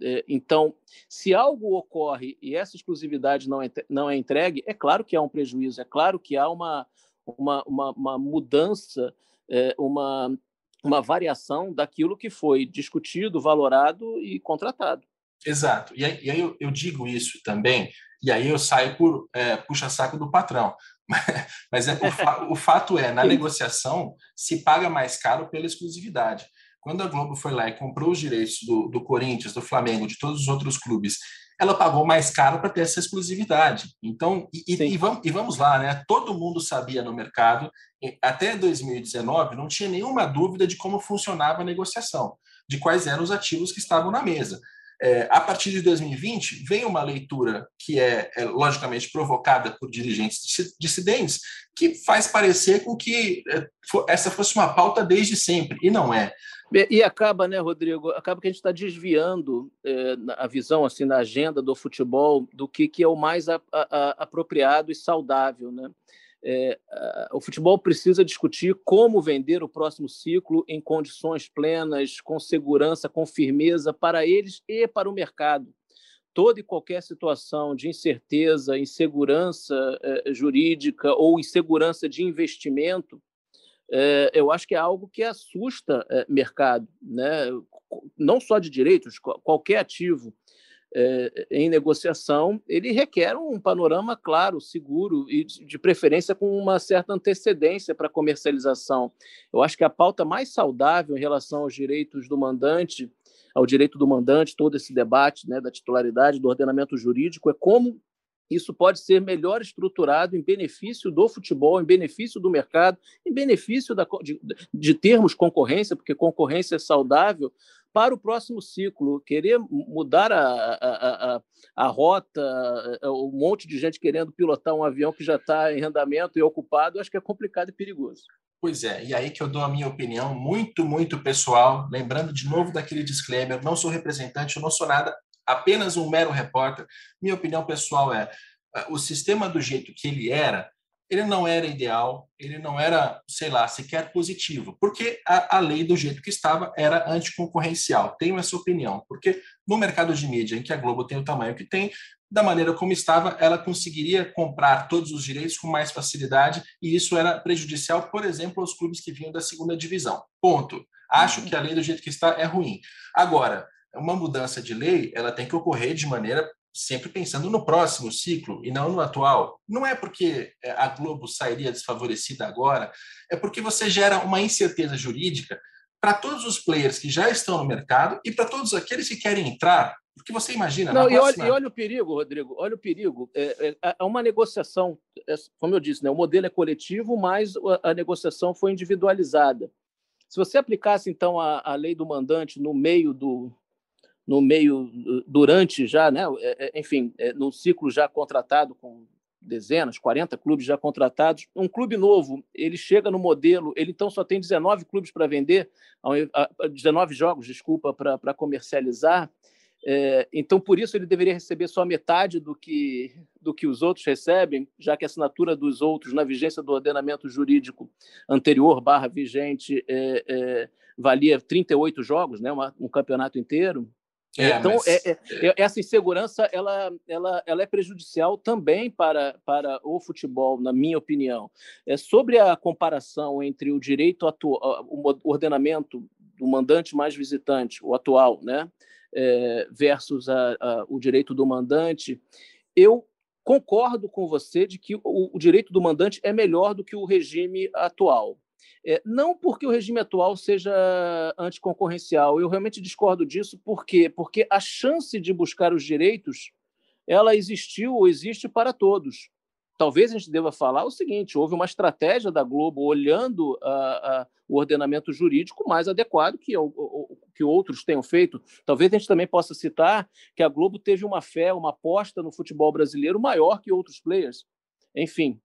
É, então, se algo ocorre e essa exclusividade é, não é entregue, é claro que há um prejuízo, é claro que há uma, uma, uma, uma mudança, é, uma, uma variação daquilo que foi discutido, valorado e contratado. Exato. E aí, e aí eu, eu, digo isso também, e aí eu saio por é, puxa-saco do patrão. Mas é, o, fa o fato é, na negociação, se paga mais caro pela exclusividade. Quando a Globo foi lá e comprou os direitos do, do Corinthians, do Flamengo, de todos os outros clubes, ela pagou mais caro para ter essa exclusividade. Então, e, e, vamos, e, vamos, lá, né? Todo mundo sabia no mercado, até 2019, não tinha nenhuma dúvida de como funcionava a negociação, de quais eram os ativos que estavam na mesa. É, a partir de 2020, vem uma leitura que é, é, logicamente provocada por dirigentes dissidentes, que faz parecer com que é, essa fosse uma pauta desde sempre, e não é. E acaba, né, Rodrigo? Acaba que a gente está desviando é, a visão assim na agenda do futebol do que, que é o mais a, a, apropriado e saudável, né? É, o futebol precisa discutir como vender o próximo ciclo em condições plenas, com segurança, com firmeza para eles e para o mercado. Toda e qualquer situação de incerteza, insegurança é, jurídica ou insegurança de investimento é, eu acho que é algo que assusta é, mercado, né? não só de direitos, qualquer ativo é, em negociação, ele requer um panorama claro, seguro e, de preferência, com uma certa antecedência para comercialização. Eu acho que a pauta mais saudável em relação aos direitos do mandante, ao direito do mandante, todo esse debate né, da titularidade, do ordenamento jurídico, é como isso pode ser melhor estruturado em benefício do futebol, em benefício do mercado, em benefício da, de, de termos concorrência, porque concorrência é saudável, para o próximo ciclo. Querer mudar a, a, a, a rota, um monte de gente querendo pilotar um avião que já está em andamento e ocupado, acho que é complicado e perigoso. Pois é, e aí que eu dou a minha opinião, muito, muito pessoal, lembrando de novo daquele disclaimer, não sou representante, eu não sou nada, apenas um mero repórter. Minha opinião pessoal é: ah, o sistema do jeito que ele era, ele não era ideal, ele não era, sei lá, sequer positivo, porque a, a lei do jeito que estava era anticoncorrencial. Tenho essa opinião, porque no mercado de mídia, em que a Globo tem o tamanho que tem, da maneira como estava, ela conseguiria comprar todos os direitos com mais facilidade, e isso era prejudicial, por exemplo, aos clubes que vinham da segunda divisão. Ponto. Acho que a lei do jeito que está é ruim. Agora, uma mudança de lei, ela tem que ocorrer de maneira sempre pensando no próximo ciclo e não no atual. Não é porque é, a Globo sairia desfavorecida agora, é porque você gera uma incerteza jurídica para todos os players que já estão no mercado e para todos aqueles que querem entrar. Porque você imagina. Não, e, próxima... olha, e, olha, o perigo, Rodrigo, olha o perigo. É, é, é uma negociação, é, como eu disse, né, o modelo é coletivo, mas a, a negociação foi individualizada. Se você aplicasse, então, a, a lei do mandante no meio do, no meio, durante já, né, é, é, enfim, no ciclo já contratado com dezenas, 40 clubes já contratados. Um clube novo, ele chega no modelo, ele então só tem 19 clubes para vender, 19 jogos, desculpa, para comercializar. É, então, por isso, ele deveria receber só metade do que, do que os outros recebem, já que a assinatura dos outros, na vigência do ordenamento jurídico anterior, barra vigente, é, é, valia 38 jogos, né, uma, um campeonato inteiro. É, então, mas... É, é, é, essa insegurança ela, ela, ela é prejudicial também para, para o futebol, na minha opinião. É sobre a comparação entre o direito atual, o ordenamento do mandante mais visitante, o atual, né, é, versus a, a, o direito do mandante, eu concordo com você de que o, o direito do mandante é melhor do que o regime atual. É, não porque o regime atual seja anticoncorrencial, eu realmente discordo disso, por quê? Porque a chance de buscar os direitos ela existiu ou existe para todos. Talvez a gente deva falar o seguinte: houve uma estratégia da Globo olhando a, a, o ordenamento jurídico mais adequado que, que outros tenham feito. Talvez a gente também possa citar que a Globo teve uma fé, uma aposta no futebol brasileiro maior que outros players. Enfim,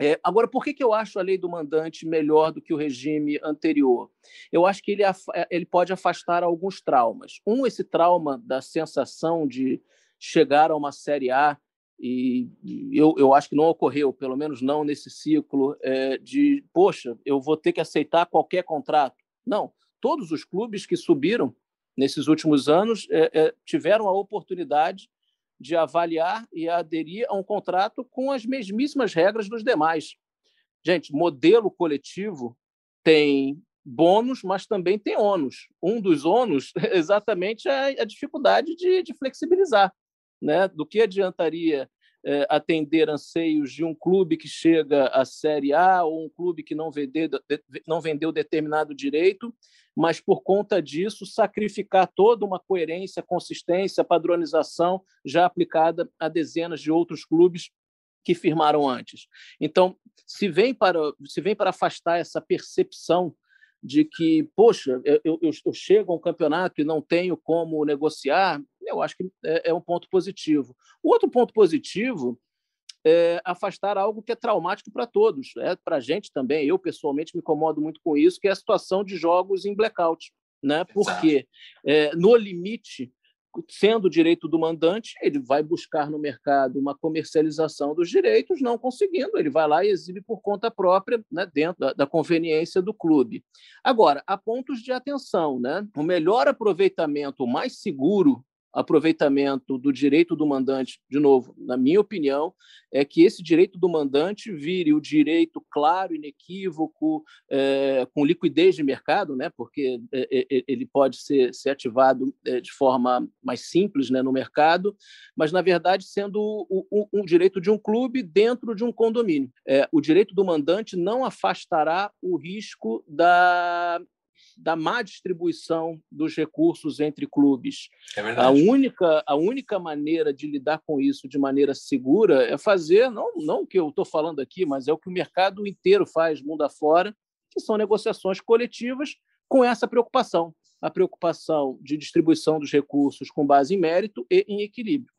é, agora, por que, que eu acho a lei do mandante melhor do que o regime anterior? Eu acho que ele, é, ele pode afastar alguns traumas. Um, esse trauma da sensação de chegar a uma Série A, e eu, eu acho que não ocorreu, pelo menos não nesse ciclo, é, de, poxa, eu vou ter que aceitar qualquer contrato. Não, todos os clubes que subiram nesses últimos anos é, é tiveram a oportunidade de avaliar e aderir a um contrato com as mesmíssimas regras dos demais. Gente, modelo coletivo tem bônus, mas também tem ônus. Um dos ônus exatamente é a dificuldade de, de flexibilizar. Né? Do que adiantaria atender anseios de um clube que chega à Série A ou um clube que não vendeu, não vendeu determinado direito, mas por conta disso sacrificar toda uma coerência, consistência, padronização já aplicada a dezenas de outros clubes que firmaram antes. Então, se vem para se vem para afastar essa percepção de que, poxa, eu, eu, eu, chego a um campeonato e não tenho como negociar, eu acho que é, é um ponto positivo. O outro ponto positivo é afastar algo que é traumático para todos. É para a gente também, eu pessoalmente me incomodo muito com isso, que é a situação de jogos em blackout. Né? Porque, é, no limite, sendo direito do mandante, ele vai buscar no mercado uma comercialização dos direitos, não conseguindo, ele vai lá e exibe por conta própria, né, dentro da, da, conveniência do clube. Agora, há pontos de atenção, né? O melhor aproveitamento, o mais seguro aproveitamento do direito do mandante, de novo, na minha opinião, é que esse direito do mandante vire o direito claro, inequívoco, é, com liquidez de mercado, né, porque é, é, ele pode ser, ser ativado é, de forma mais simples né, no mercado, mas, na verdade, sendo um direito de um clube dentro de um condomínio. É, o direito do mandante não afastará o risco da da má distribuição dos recursos entre clubes. É a única a única maneira de lidar com isso de maneira segura é fazer não não o que eu estou falando aqui, mas é o que o mercado inteiro faz mundo afora, que são negociações coletivas com essa preocupação, a preocupação de distribuição dos recursos com base em mérito e em equilíbrio.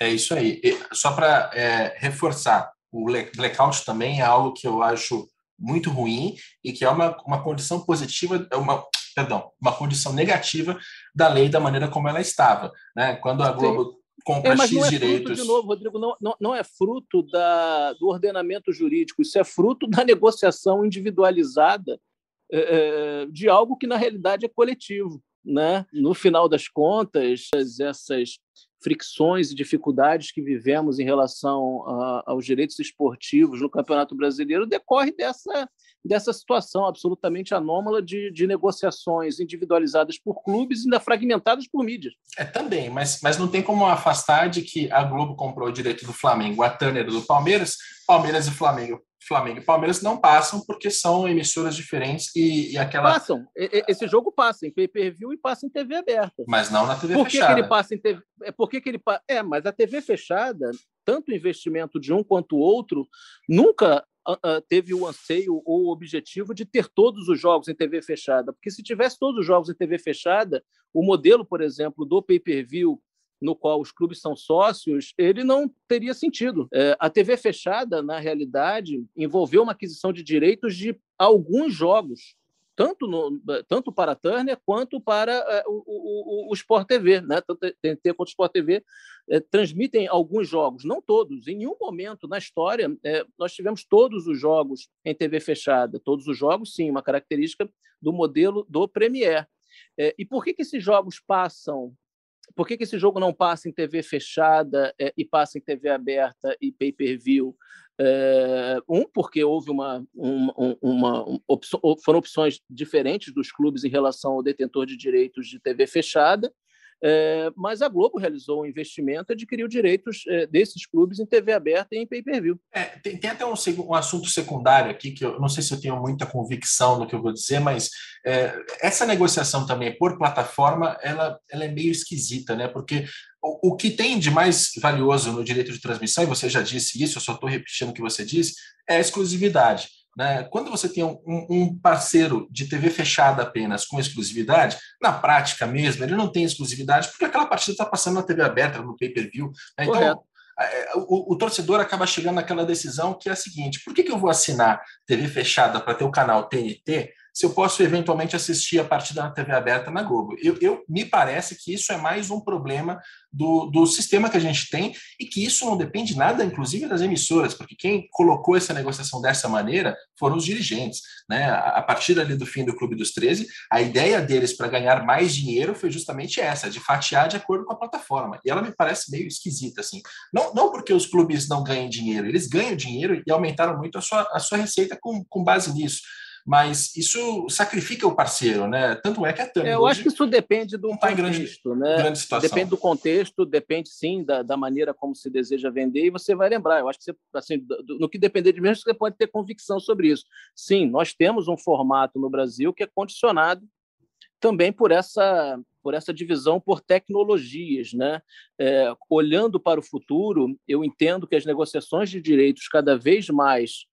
É isso aí. E só para é, reforçar, o blackout também é algo que eu acho muito ruim e que é uma, uma condição positiva, é uma, perdão, uma condição negativa da lei da maneira como ela estava. Né? Quando a Globo Sim. compra é, X não é direitos. Fruto, de novo, Rodrigo, não, não, não é fruto da, do ordenamento jurídico, isso é fruto da negociação individualizada é de algo que, na realidade, é coletivo. Né? No final das contas, essas fricções e dificuldades que vivemos em relação a, aos direitos esportivos no Campeonato Brasileiro decorre dessa, dessa situação absolutamente anômala de, de negociações individualizadas por clubes e ainda fragmentadas por mídias. É também, mas, mas não tem como afastar de que a Globo comprou o direito do Flamengo, a Turner do Palmeiras, Palmeiras e Flamengo Flamengo e Palmeiras não passam porque são emissoras diferentes e, e aquela. Passam. Esse jogo passa em pay-per-view e passa em TV aberta. Mas não na TV Por que fechada. Que ele passa em TV... É, por que, que ele. É, mas a TV fechada, tanto o investimento de um quanto o outro, nunca teve o anseio ou o objetivo de ter todos os jogos em TV fechada. Porque se tivesse todos os jogos em TV fechada, o modelo, por exemplo, do pay-per-view no qual os clubes são sócios, ele não teria sentido. É, a TV fechada, na realidade, envolveu uma aquisição de direitos de alguns jogos, tanto, no, tanto para a Turner quanto para é, o, o, o, Sport TV, né? tanto a TNT quanto o Sport TV é, transmitem alguns jogos, não todos. Em nenhum momento na história é, nós tivemos todos os jogos em TV fechada. Todos os jogos, sim, uma característica do modelo do Premier. E por que, que esses jogos passam por que, que esse jogo não passa em TV fechada é, e passa em TV aberta e pay-per-view? É, um, porque houve uma, uma, uma, opção, foram opções diferentes dos clubes em relação ao detentor de direitos de TV fechada, é, mas a Globo realizou um investimento e adquiriu direitos é, desses clubes em TV aberta e em pay-per-view. É, tem, tem, até um, um, assunto secundário aqui, que eu não sei se eu tenho muita convicção no que eu vou dizer, mas é, essa negociação também por plataforma, ela, ela é meio esquisita, né? Porque o, o que tem de mais valioso no direito de transmissão, e você já disse isso, eu só estou repetindo o que você disse, é a exclusividade. Né? Quando você tem um, um, parceiro de TV fechada apenas com exclusividade, na prática mesmo, ele não tem exclusividade porque aquela partida está passando na TV aberta, no pay-per-view. Né? Então, é, o, o, torcedor acaba chegando naquela decisão que é a seguinte: por que, que eu vou assinar TV fechada para ter o canal TNT se eu posso eventualmente assistir a partida na TV aberta na Globo. Eu, eu, me parece que isso é mais um problema do, do sistema que a gente tem e que isso não depende nada, inclusive, das emissoras, porque quem colocou essa negociação dessa maneira foram os dirigentes. Né? A, a partir ali do fim do Clube dos 13, a ideia deles para ganhar mais dinheiro foi justamente essa, de fatiar de acordo com a plataforma. E ela me parece meio esquisita, assim. Não, não porque os clubes não ganhem dinheiro, eles ganham dinheiro e aumentaram muito a sua, a sua receita com, com base nisso mas isso sacrifica o parceiro, né? Tanto é que a Tânia. É, eu acho que isso depende do tá contexto, grande, né? Grande situação. Depende do contexto, depende sim da, da, maneira como se deseja vender, e você vai lembrar. Eu acho que você, assim, no que depender de mim, você pode ter convicção sobre isso. Sim, nós temos um formato no Brasil que é condicionado também por essa por essa divisão por tecnologias, né? É, olhando para o futuro, eu entendo que as negociações de direitos cada vez mais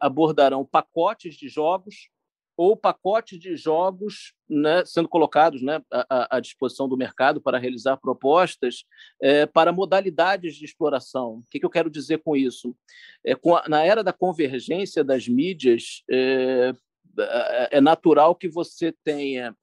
abordarão pacotes de jogos ou pacotes de jogos né, sendo colocados né, à, disposição do mercado para realizar propostas é, para modalidades de exploração. O que, que, eu quero dizer com isso? É, com a, na era da convergência das mídias, é, é, é natural que você tenha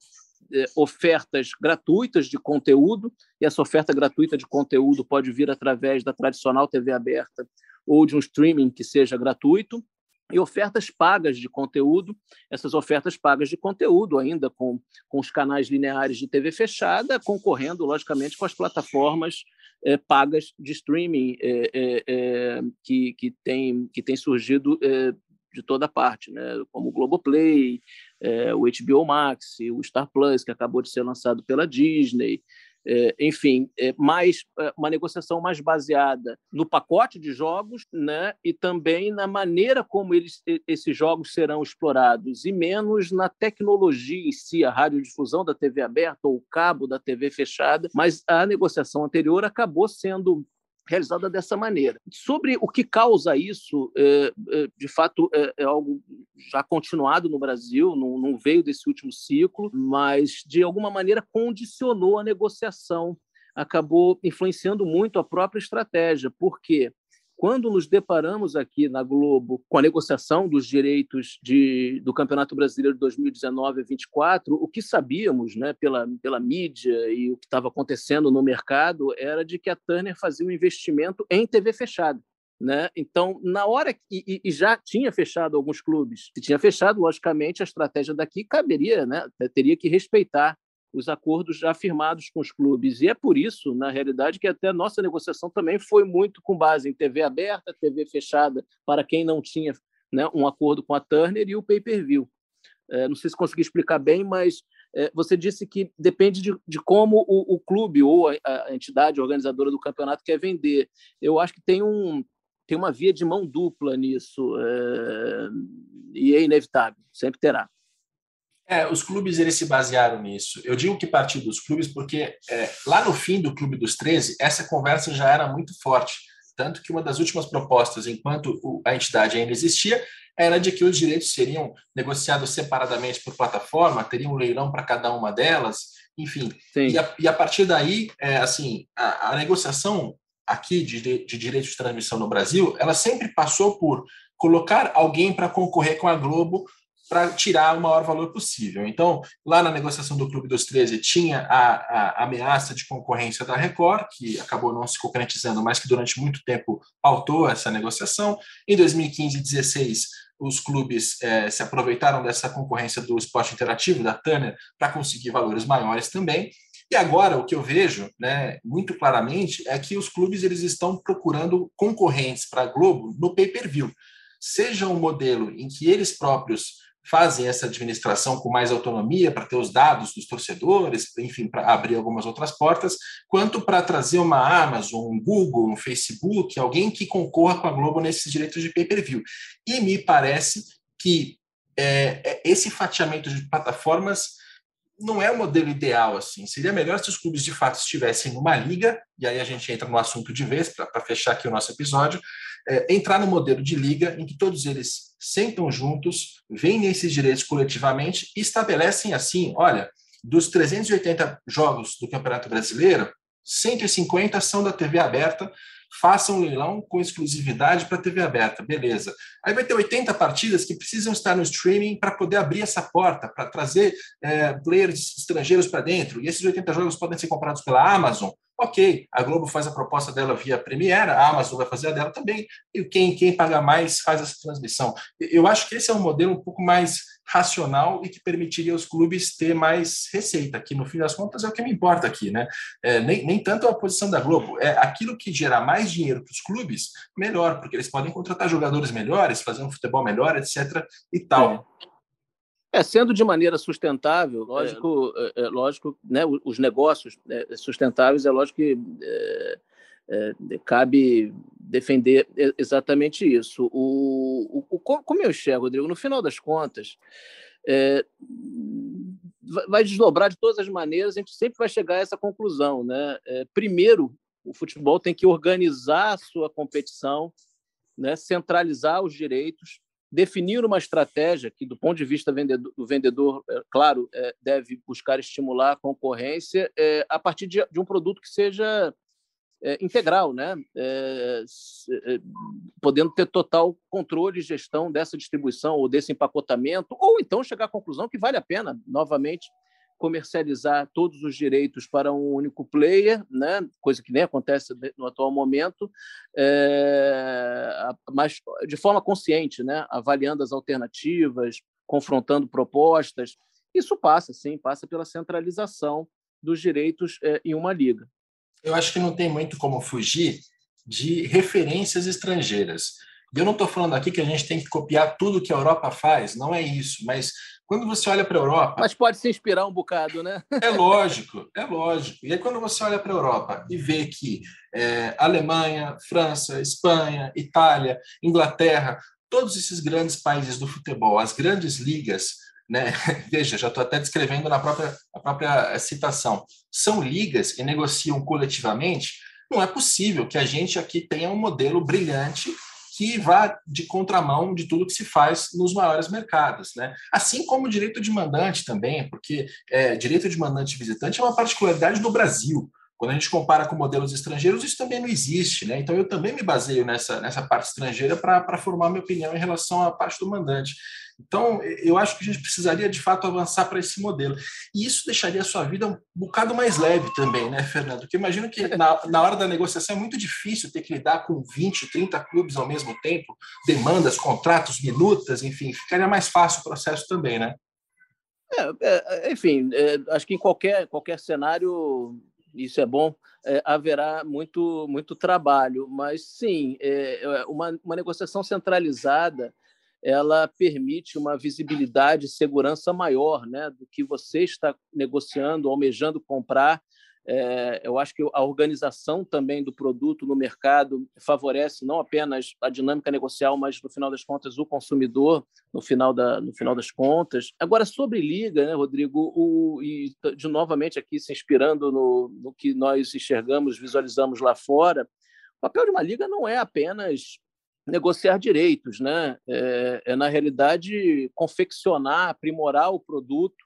ofertas gratuitas de conteúdo, e essa oferta gratuita de conteúdo pode vir através da tradicional TV aberta ou de um streaming que seja gratuito, e ofertas pagas de conteúdo, essas ofertas pagas de conteúdo ainda com, com os canais lineares de TV fechada, concorrendo, logicamente, com as plataformas é, pagas de streaming é, é que, que, tem, que tem surgido de toda parte, né? como o Globoplay, é, o HBO Max, o Star Plus, que acabou de ser lançado pela Disney, enfim, é, mais é, uma negociação mais baseada no pacote de jogos, né, e também na maneira como eles, esses jogos serão explorados e menos na tecnologia em si, a radiodifusão da TV aberta ou o cabo da TV fechada. Mas a negociação anterior acabou sendo realizada dessa maneira. Sobre o que causa isso, é, é, de fato, é, é, algo já continuado no Brasil, não, não, veio desse último ciclo, mas de alguma maneira condicionou a negociação, acabou influenciando muito a própria estratégia. Por quê? Quando nos deparamos aqui na Globo com a negociação dos direitos de, do Campeonato Brasileiro de 2019 a 24, o que sabíamos né, pela, pela mídia e o que estava acontecendo no mercado era de que a Turner fazia um investimento em TV fechada. Né? Então, na hora que e, e, já tinha fechado alguns clubes, se tinha fechado, logicamente a estratégia daqui caberia, né? teria que respeitar os acordos já firmados com os clubes. E é por isso, na realidade, que até a nossa negociação também foi muito com base em TV aberta, TV fechada para quem não tinha né, um acordo com a Turner e o pay-per-view. É, não sei se consegui explicar bem, mas é, você disse que depende de, de como o, o, clube ou a, a, entidade organizadora do campeonato quer vender. Eu acho que tem, um, tem uma via de mão dupla nisso, é, e é inevitável, sempre terá. É, os clubes eles se basearam nisso. Eu digo que partiu dos clubes porque é, lá no fim do Clube dos 13, essa conversa já era muito forte. Tanto que uma das últimas propostas, enquanto a entidade ainda existia, era de que os direitos seriam negociados separadamente por plataforma, teria um leilão para cada uma delas, enfim. E a, e a, partir daí, é, assim, a, a negociação aqui de, de direitos de transmissão no Brasil, ela sempre passou por colocar alguém para concorrer com a Globo para tirar o maior valor possível. Então, lá na negociação do Clube dos 13, tinha a, a, ameaça de concorrência da Record, que acabou não se concretizando, mas que durante muito tempo pautou essa negociação. Em 2015 e 2016, os clubes eh, se aproveitaram dessa concorrência do esporte interativo, da Turner, para conseguir valores maiores também. E agora, o que eu vejo né, muito claramente é que os clubes eles estão procurando concorrentes para a Globo no pay-per-view. Seja um modelo em que eles próprios fazem essa administração com mais autonomia para ter os dados dos torcedores, enfim, para abrir algumas outras portas, quanto para trazer uma Amazon, um Google, um Facebook, alguém que concorra com a Globo nesses direitos de pay-per-view. E me parece que é, é esse fatiamento de plataformas não é o modelo ideal assim. Seria melhor se os clubes de fato estivessem numa liga, e aí a gente entra no assunto de vez para fechar aqui o nosso episódio, é, entrar no modelo de liga em que todos eles sentam juntos, vendem esses direitos coletivamente e estabelecem assim: olha, dos 380 jogos do Campeonato Brasileiro, 150 são da TV aberta, faça um leilão com exclusividade para a TV aberta, beleza. Aí vai ter 80 partidas que precisam estar no streaming para poder abrir essa porta, para trazer é, players estrangeiros para dentro. E esses 80 jogos podem ser comprados pela Amazon, Ok, a Globo faz a proposta dela via Premiere, a Amazon vai fazer a dela também, e quem, quem paga mais faz essa transmissão. Eu acho que esse é um modelo um pouco mais racional e que permitiria aos clubes ter mais receita, que no fim das contas é o que me importa aqui, né? É, nem, nem tanto a posição da Globo, é aquilo que gerar mais dinheiro para os clubes, melhor, porque eles podem contratar jogadores melhores, fazer um futebol melhor, etc. e tal. É. É, sendo de maneira sustentável, lógico, é. É, é lógico, né, os negócios né, sustentáveis, é lógico que é, é, cabe defender exatamente isso. O, o, como eu enxergo, Rodrigo, no final das contas, é, vai desdobrar de todas as maneiras, a gente sempre vai chegar a essa conclusão. Né? primeiro, o futebol tem que organizar a sua competição, né, centralizar os direitos, definir uma estratégia que, do ponto de vista do vendedor, é, claro, é, deve buscar estimular a concorrência é, a partir de, de, um produto que seja é, integral, né? É, é, podendo ter total controle e gestão dessa distribuição ou desse empacotamento, ou então chegar à conclusão que vale a pena, novamente, comercializar todos os direitos para um único player, né? coisa que nem acontece no atual momento, é, mas de forma consciente, né? avaliando as alternativas, confrontando propostas. Isso passa, sim, passa pela centralização dos direitos é, em uma liga. Eu acho que não tem muito como fugir de referências estrangeiras. Eu não estou falando aqui que a gente tem que copiar tudo que a Europa faz, não é isso, mas quando você olha para a Europa. Mas pode se inspirar um bocado, né? É lógico, é lógico. E aí, quando você olha para a Europa e vê que é, Alemanha, França, Espanha, Itália, Inglaterra, todos esses grandes países do futebol, as grandes ligas, né? veja, já estou até descrevendo na própria, na própria citação, são ligas e negociam coletivamente, não é possível que a gente aqui tenha um modelo brilhante que vá de contramão de tudo que se faz nos maiores mercados. Né? Assim como o direito de mandante também, porque é, direito de mandante visitante é uma particularidade do Brasil. Quando a gente compara com modelos estrangeiros, isso também não existe. Né? Então, eu também me baseio nessa, nessa parte estrangeira para formar minha opinião em relação à parte do mandante. Então, eu acho que a gente precisaria, de fato, avançar para esse modelo. E isso deixaria a sua vida um bocado mais leve também, né, Fernando? Porque imagino que na, na hora da negociação é muito difícil ter que lidar com 20, 30 clubes ao mesmo tempo, demandas, contratos, minutas, enfim, ficaria mais fácil o processo também, né? É, é, enfim, é, acho que em qualquer, qualquer cenário isso é bom, é, haverá muito, muito trabalho, mas sim, é, é uma, uma negociação centralizada ela permite uma visibilidade e segurança maior né, do que você está negociando, almejando comprar é, eu acho que a organização também do produto no mercado favorece não apenas a dinâmica negocial, mas no final das contas o consumidor no final da no final das contas. Agora sobre liga, né, Rodrigo, o, e de novamente aqui se inspirando no, no que nós enxergamos, visualizamos lá fora, o papel de uma liga não é apenas negociar direitos, né? É, é, na realidade confeccionar, aprimorar o produto,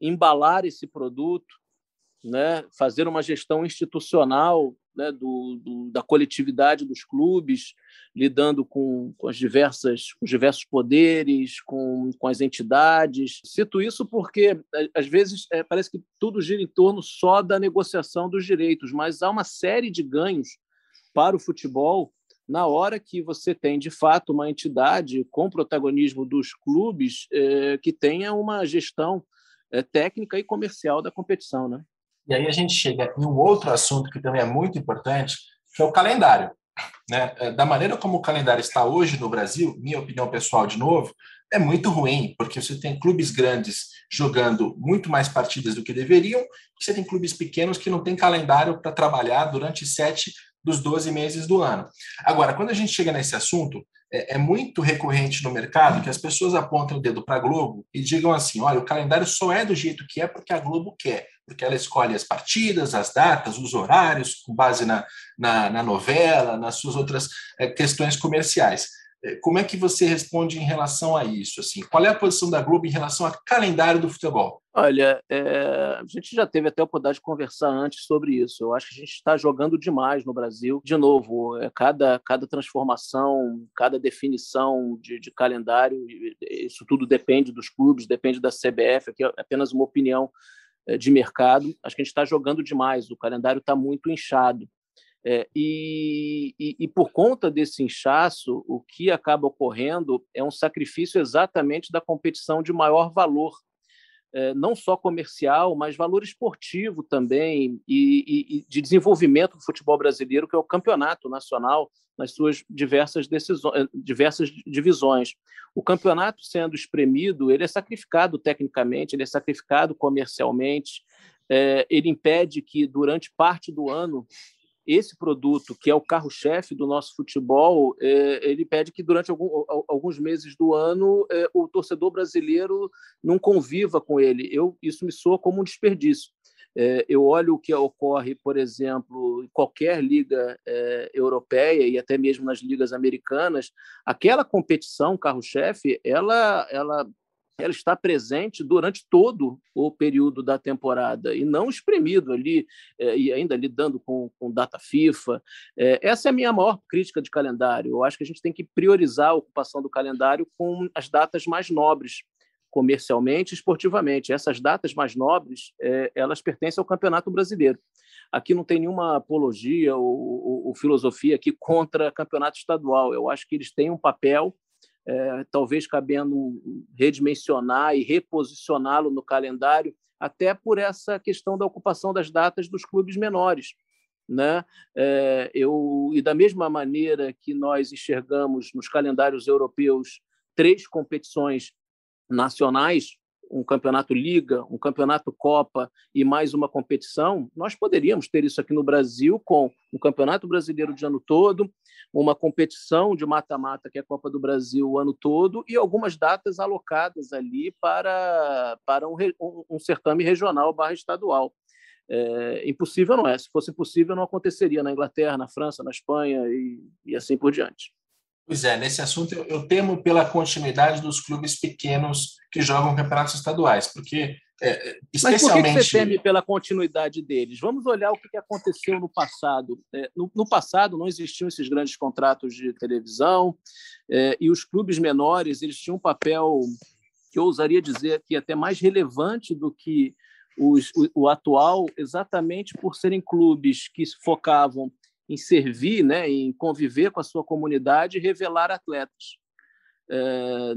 embalar esse produto, né, fazer uma gestão institucional né, do, do, da coletividade dos clubes, lidando com, com, as diversas, os diversos poderes, com, com as entidades. Cito isso porque, às vezes, é, parece que tudo gira em torno só da negociação dos direitos, mas há uma série de ganhos para o futebol na hora que você tem, de fato, uma entidade com protagonismo dos clubes é, que tenha uma gestão é, técnica e comercial da competição. Né? E aí a gente chega em um outro assunto que também é muito importante, que é o calendário. Né? É, da maneira como o calendário está hoje no Brasil, minha opinião pessoal de novo, é muito ruim, porque você tem clubes grandes jogando muito mais partidas do que deveriam, e você tem clubes pequenos que não têm calendário para trabalhar durante sete dos 12 meses do ano. Agora, quando a gente chega nesse assunto, é, é muito recorrente no mercado que as pessoas apontam o dedo para a Globo e digam assim: olha, o calendário só é do jeito que é porque a Globo quer porque ela escolhe as partidas, as datas, os horários, com base na, na, na novela, nas suas outras é, questões comerciais. Eh, como é que você responde em relação a isso? Assim, qual é a posição da Globo em relação ao calendário do futebol? Olha, é, a gente já teve até a oportunidade de conversar antes sobre isso. Eu acho que a gente está jogando demais no Brasil. De novo, é, cada, cada transformação, cada definição de, de calendário, isso tudo depende dos clubes, depende da CBF, aqui é apenas uma opinião de mercado. Acho que a gente está jogando demais, o calendário está muito inchado. É, e, e, e, por conta desse inchaço, o que acaba ocorrendo é um sacrifício exatamente da competição de maior valor não só comercial, mas valor esportivo também e, e, de desenvolvimento do futebol brasileiro, que é o campeonato nacional nas suas diversas decisões, eh, diversas divisões. O campeonato sendo espremido, ele é sacrificado tecnicamente, ele é sacrificado comercialmente, é, ele impede que durante parte do ano esse produto, que é o carro-chefe do nosso futebol, é, ele pede que durante algum, alguns meses do ano é, o torcedor brasileiro não conviva com ele. Eu, isso me soa como um desperdício. É, eu olho o que ocorre, por exemplo, em qualquer liga é, europeia e até mesmo nas ligas americanas, aquela competição carro-chefe, ela, ela ela está presente durante todo o período da temporada e não espremido ali é, e ainda lidando com, com data FIFA. É, essa é a minha maior crítica de calendário. Eu acho que a gente tem que priorizar a ocupação do calendário com as datas mais nobres comercialmente e esportivamente. Essas datas mais nobres, é, elas pertencem ao Campeonato Brasileiro. Aqui não tem nenhuma apologia ou, ou, ou filosofia aqui contra campeonato estadual. Eu acho que eles têm um papel é, talvez cabendo redimensionar e reposicioná-lo no calendário, até por essa questão da ocupação das datas dos clubes menores. Né? É, eu, e da mesma maneira que nós enxergamos nos calendários europeus três competições nacionais, um campeonato Liga, um campeonato Copa e mais uma competição, nós poderíamos ter isso aqui no Brasil com um campeonato brasileiro de ano todo, uma competição de mata-mata, que é a Copa do Brasil, o ano todo, e algumas datas alocadas ali para, para um, um, certame regional barra estadual. É, impossível não é. Se fosse possível, não aconteceria na Inglaterra, na França, na Espanha e, e assim por diante. Pois é, nesse assunto eu, eu, temo pela continuidade dos clubes pequenos que jogam campeonatos estaduais, porque é, especialmente... Mas por que você teme pela continuidade deles? Vamos olhar o que aconteceu no passado. É, no, no, passado não existiam esses grandes contratos de televisão é, e os clubes menores eles tinham um papel que eu ousaria dizer que é até mais relevante do que os, o, o atual, exatamente por serem clubes que focavam em servir, né, em conviver com a sua comunidade e revelar atletas. É,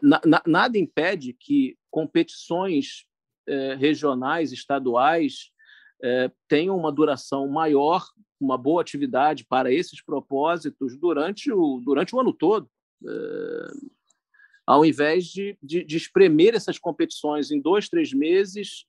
na, nada impede que competições é, regionais, estaduais, é, tenham uma duração maior, uma boa atividade para esses propósitos durante o, durante o ano todo. É, ao invés de, de, de espremer essas competições em dois, três meses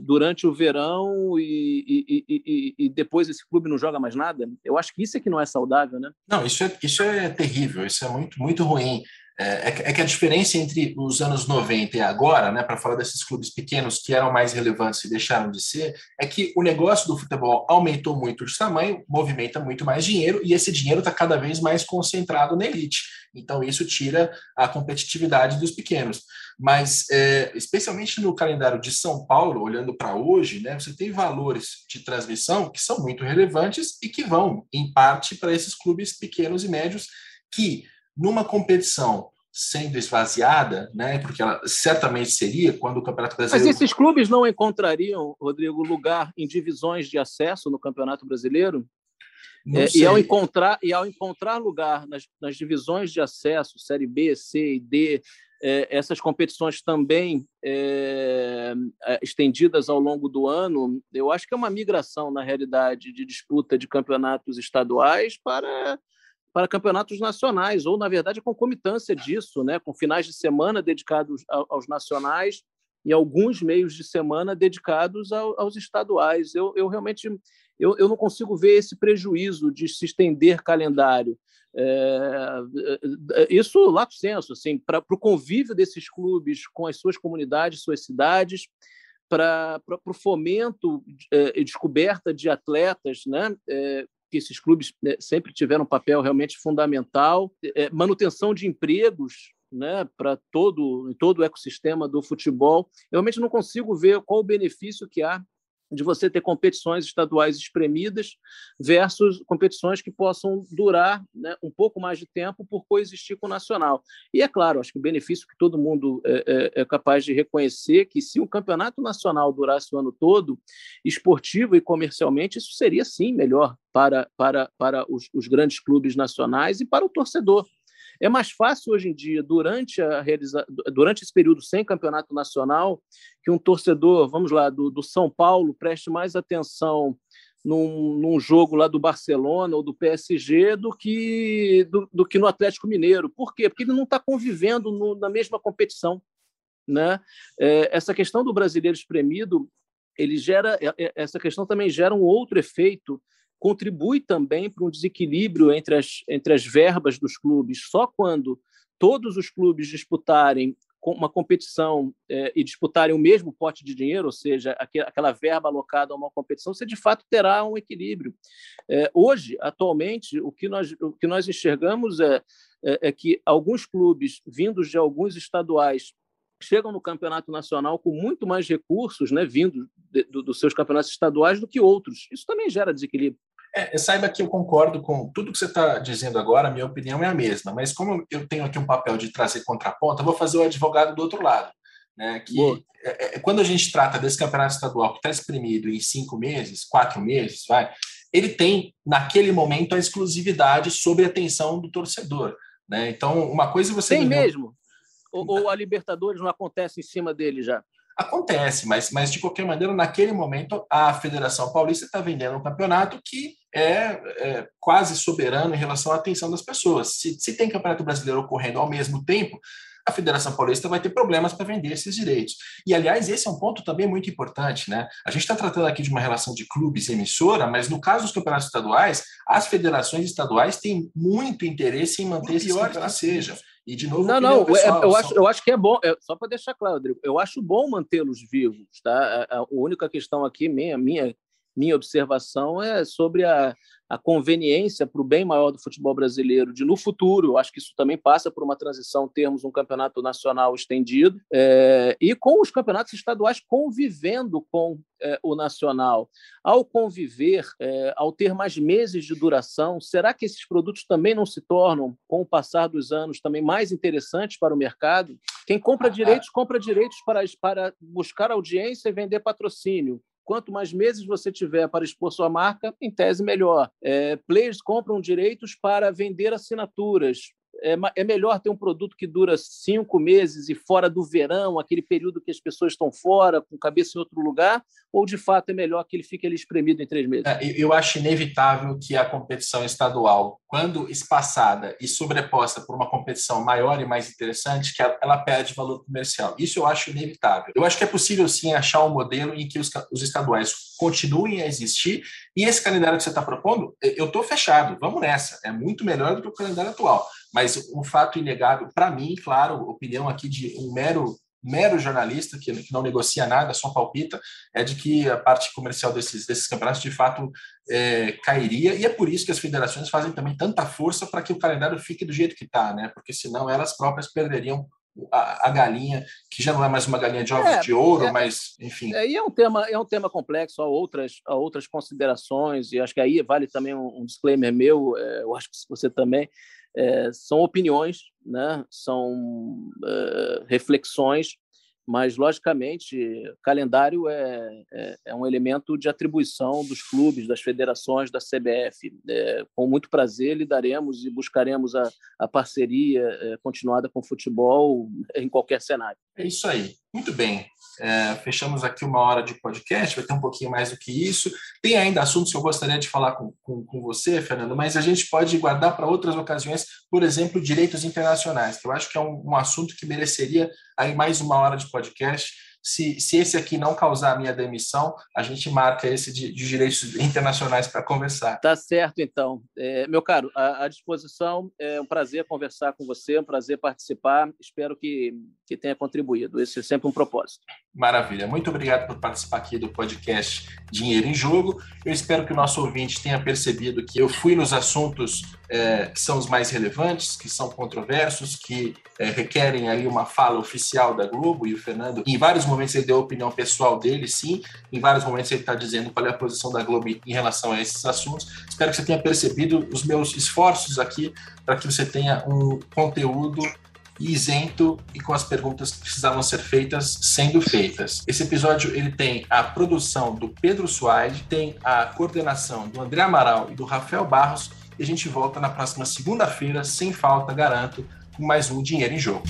durante o verão e, e, e, e, depois esse clube não joga mais nada? Eu acho que isso é que não é saudável, né? Não, isso é, isso é terrível, isso é muito, muito ruim. É, é, que a diferença entre os anos 90 e agora, né, para falar desses clubes pequenos que eram mais relevantes e deixaram de ser, é que o negócio do futebol aumentou muito de tamanho, movimenta muito mais dinheiro e esse dinheiro está cada vez mais concentrado na elite. Então, isso tira a competitividade dos pequenos. Mas, é, especialmente no calendário de São Paulo, olhando para hoje, né, você tem valores de transmissão que são muito relevantes e que vão, em parte, para esses clubes pequenos e médios que numa competição sendo esvaziada, né, porque ela certamente seria quando o Campeonato Brasileiro. Mas esses clubes não encontrariam, Rodrigo, lugar em divisões de acesso no Campeonato Brasileiro? É, e, ao encontrar, e ao encontrar lugar nas, nas divisões de acesso, Série B, C e D, é, essas competições também é, é estendidas ao longo do ano, eu acho que é uma migração, na realidade, de disputa de campeonatos estaduais para para campeonatos nacionais, ou, na verdade, a concomitância disso, né? com finais de semana dedicados aos nacionais e alguns meios de semana dedicados aos estaduais. Eu, eu realmente eu, eu não consigo ver esse prejuízo de se estender calendário. É, é isso, lato senso, assim, para o convívio desses clubes com as suas comunidades, suas cidades, para o fomento é, e descoberta de atletas, né? É, que esses clubes né, sempre tiveram um papel realmente fundamental, é, manutenção de empregos né, para todo, todo o ecossistema do futebol. Eu realmente não consigo ver qual o benefício que há de você ter competições estaduais espremidas versus competições que possam durar né, um pouco mais de tempo por coexistir com o nacional. E é claro, acho que o benefício que todo mundo é, é, é capaz de reconhecer que se o campeonato nacional durasse o ano todo, esportivo e comercialmente, isso seria sim melhor para, para, para os, os grandes clubes nacionais e para o torcedor. É mais fácil hoje em dia, durante, a realiza... durante esse período sem campeonato nacional, que um torcedor, vamos lá, do, do São Paulo, preste mais atenção num, num, jogo lá do Barcelona ou do PSG do que, do, do que no Atlético Mineiro. Por quê? Porque ele não está convivendo no, na mesma competição. Né? É, essa questão do brasileiro espremido, ele gera, é, é, essa questão também gera um outro efeito contribui também para um desequilíbrio entre as, entre as verbas dos clubes. Só quando todos os clubes disputarem uma competição é, e disputarem o mesmo pote de dinheiro, ou seja, aquela verba alocada a uma competição, você de fato terá um equilíbrio. É, hoje, atualmente, o que nós, o que nós enxergamos é, é, é que alguns clubes, vindos de alguns estaduais, chegam no campeonato nacional com muito mais recursos, né, vindo de, do, dos seus campeonatos estaduais, do que outros. Isso também gera desequilíbrio. É, saiba que eu concordo com tudo que você está dizendo agora, a minha opinião é a mesma, mas como eu tenho aqui um papel de trazer contraponto, eu vou fazer o advogado do outro lado. Né, que é, é, quando a gente trata desse campeonato estadual que está exprimido em cinco meses, quatro meses, vai, ele tem, naquele momento, a exclusividade sobre a atenção do torcedor. Né? Então, uma coisa você. Tem mesmo? Ou, ou a Libertadores não acontece em cima dele já? Acontece, mas, mas de qualquer maneira, naquele momento, a Federação Paulista está vendendo um campeonato que é, é, quase soberano em relação à atenção das pessoas. Se, se tem campeonato brasileiro ocorrendo ao mesmo tempo, a Federação Paulista vai ter problemas para vender esses direitos. E, aliás, esse é um ponto também muito importante, né? A gente está tratando aqui de uma relação de clubes e emissora, mas no caso dos campeonatos estaduais, as federações estaduais têm muito interesse em manter esses campeonatos sejam. E, de novo, não, não, pessoal, eu, acho, eu acho que é bom, é, só para deixar claro, Rodrigo, eu acho bom mantê-los vivos. Tá? A, a, única questão aqui, minha, minha, minha observação, é sobre a, a conveniência para o bem maior do futebol brasileiro de no futuro, acho que isso também passa por uma transição, termos um campeonato nacional estendido é, e com os campeonatos estaduais convivendo com é, o nacional. Ao conviver, é, ao ter mais meses de duração, será que esses produtos também não se tornam, com o passar dos anos, também mais interessantes para o mercado? Quem compra direitos, compra direitos para, para buscar audiência e vender patrocínio. Quanto mais meses você tiver para expor sua marca, em tese, melhor. É, players compram direitos para vender assinaturas. É, é, melhor ter um produto que dura cinco meses e fora do verão, aquele período que as pessoas estão fora, com cabeça em outro lugar, ou de fato é melhor que ele fique ali espremido em três meses? É, eu acho inevitável que a competição estadual quando espaçada e sobreposta por uma competição maior e mais interessante, que ela perde valor comercial. Isso eu acho inevitável. Eu acho que é possível sim achar um modelo em que os, os estaduais continuem a existir e esse calendário que você está propondo, eu estou fechado. Vamos nessa. É muito melhor do que o calendário atual. Mas um fato inegável, para mim, claro, opinião aqui de um mero mero jornalista que, que, não negocia nada, só palpita, é de que a parte comercial desses, desses campeonatos de fato é, cairia, e é por isso que as federações fazem também tanta força para que o calendário fique do jeito que está, né? Porque senão elas próprias perderiam a, a, galinha, que já não é mais uma galinha de ovos é, de ouro, é, mas enfim. É, e é um tema, é um tema complexo, há outras, há outras considerações, e acho que aí vale também um, um disclaimer meu, é, eu acho que você também, é, são opiniões, né? são é, reflexões, mas, logicamente, calendário é, é, é, um elemento de atribuição dos clubes, das federações, da CBF. É, com muito prazer lidaremos e buscaremos a, a parceria é, continuada com o futebol em qualquer cenário. É isso aí. Muito bem. É, fechamos aqui uma hora de podcast, vai ter um pouquinho mais do que isso. Tem ainda assuntos que eu gostaria de falar com, com, com você, Fernando, mas a gente pode guardar para outras ocasiões, por exemplo, direitos internacionais, que eu acho que é um, um assunto que mereceria aí mais uma hora de podcast se, se esse aqui não causar a minha demissão, a gente marca esse de, de direitos internacionais para conversar. Tá certo, então. É, meu caro, à, à, disposição, é um prazer conversar com você, é um prazer participar. Espero que, que tenha contribuído. Esse é sempre um propósito. Maravilha. Muito obrigado por participar aqui do podcast Dinheiro em Jogo. Eu espero que o nosso ouvinte tenha percebido que eu fui nos assuntos é, que são os mais relevantes, que são controversos, que é, requerem aí uma fala oficial da Globo e o Fernando, em vários momentos ele deu a opinião pessoal dele, sim, em vários momentos ele está dizendo qual é a posição da Globo em relação a esses assuntos. Espero que você tenha percebido os meus esforços aqui para que você tenha um conteúdo isento e com as perguntas que precisavam ser feitas sendo feitas. Esse episódio ele tem a produção do Pedro Suárez, tem a coordenação do André Amaral e do Rafael Barros e a gente volta na próxima segunda-feira, sem falta, garanto, com mais um Dinheiro em Jogo.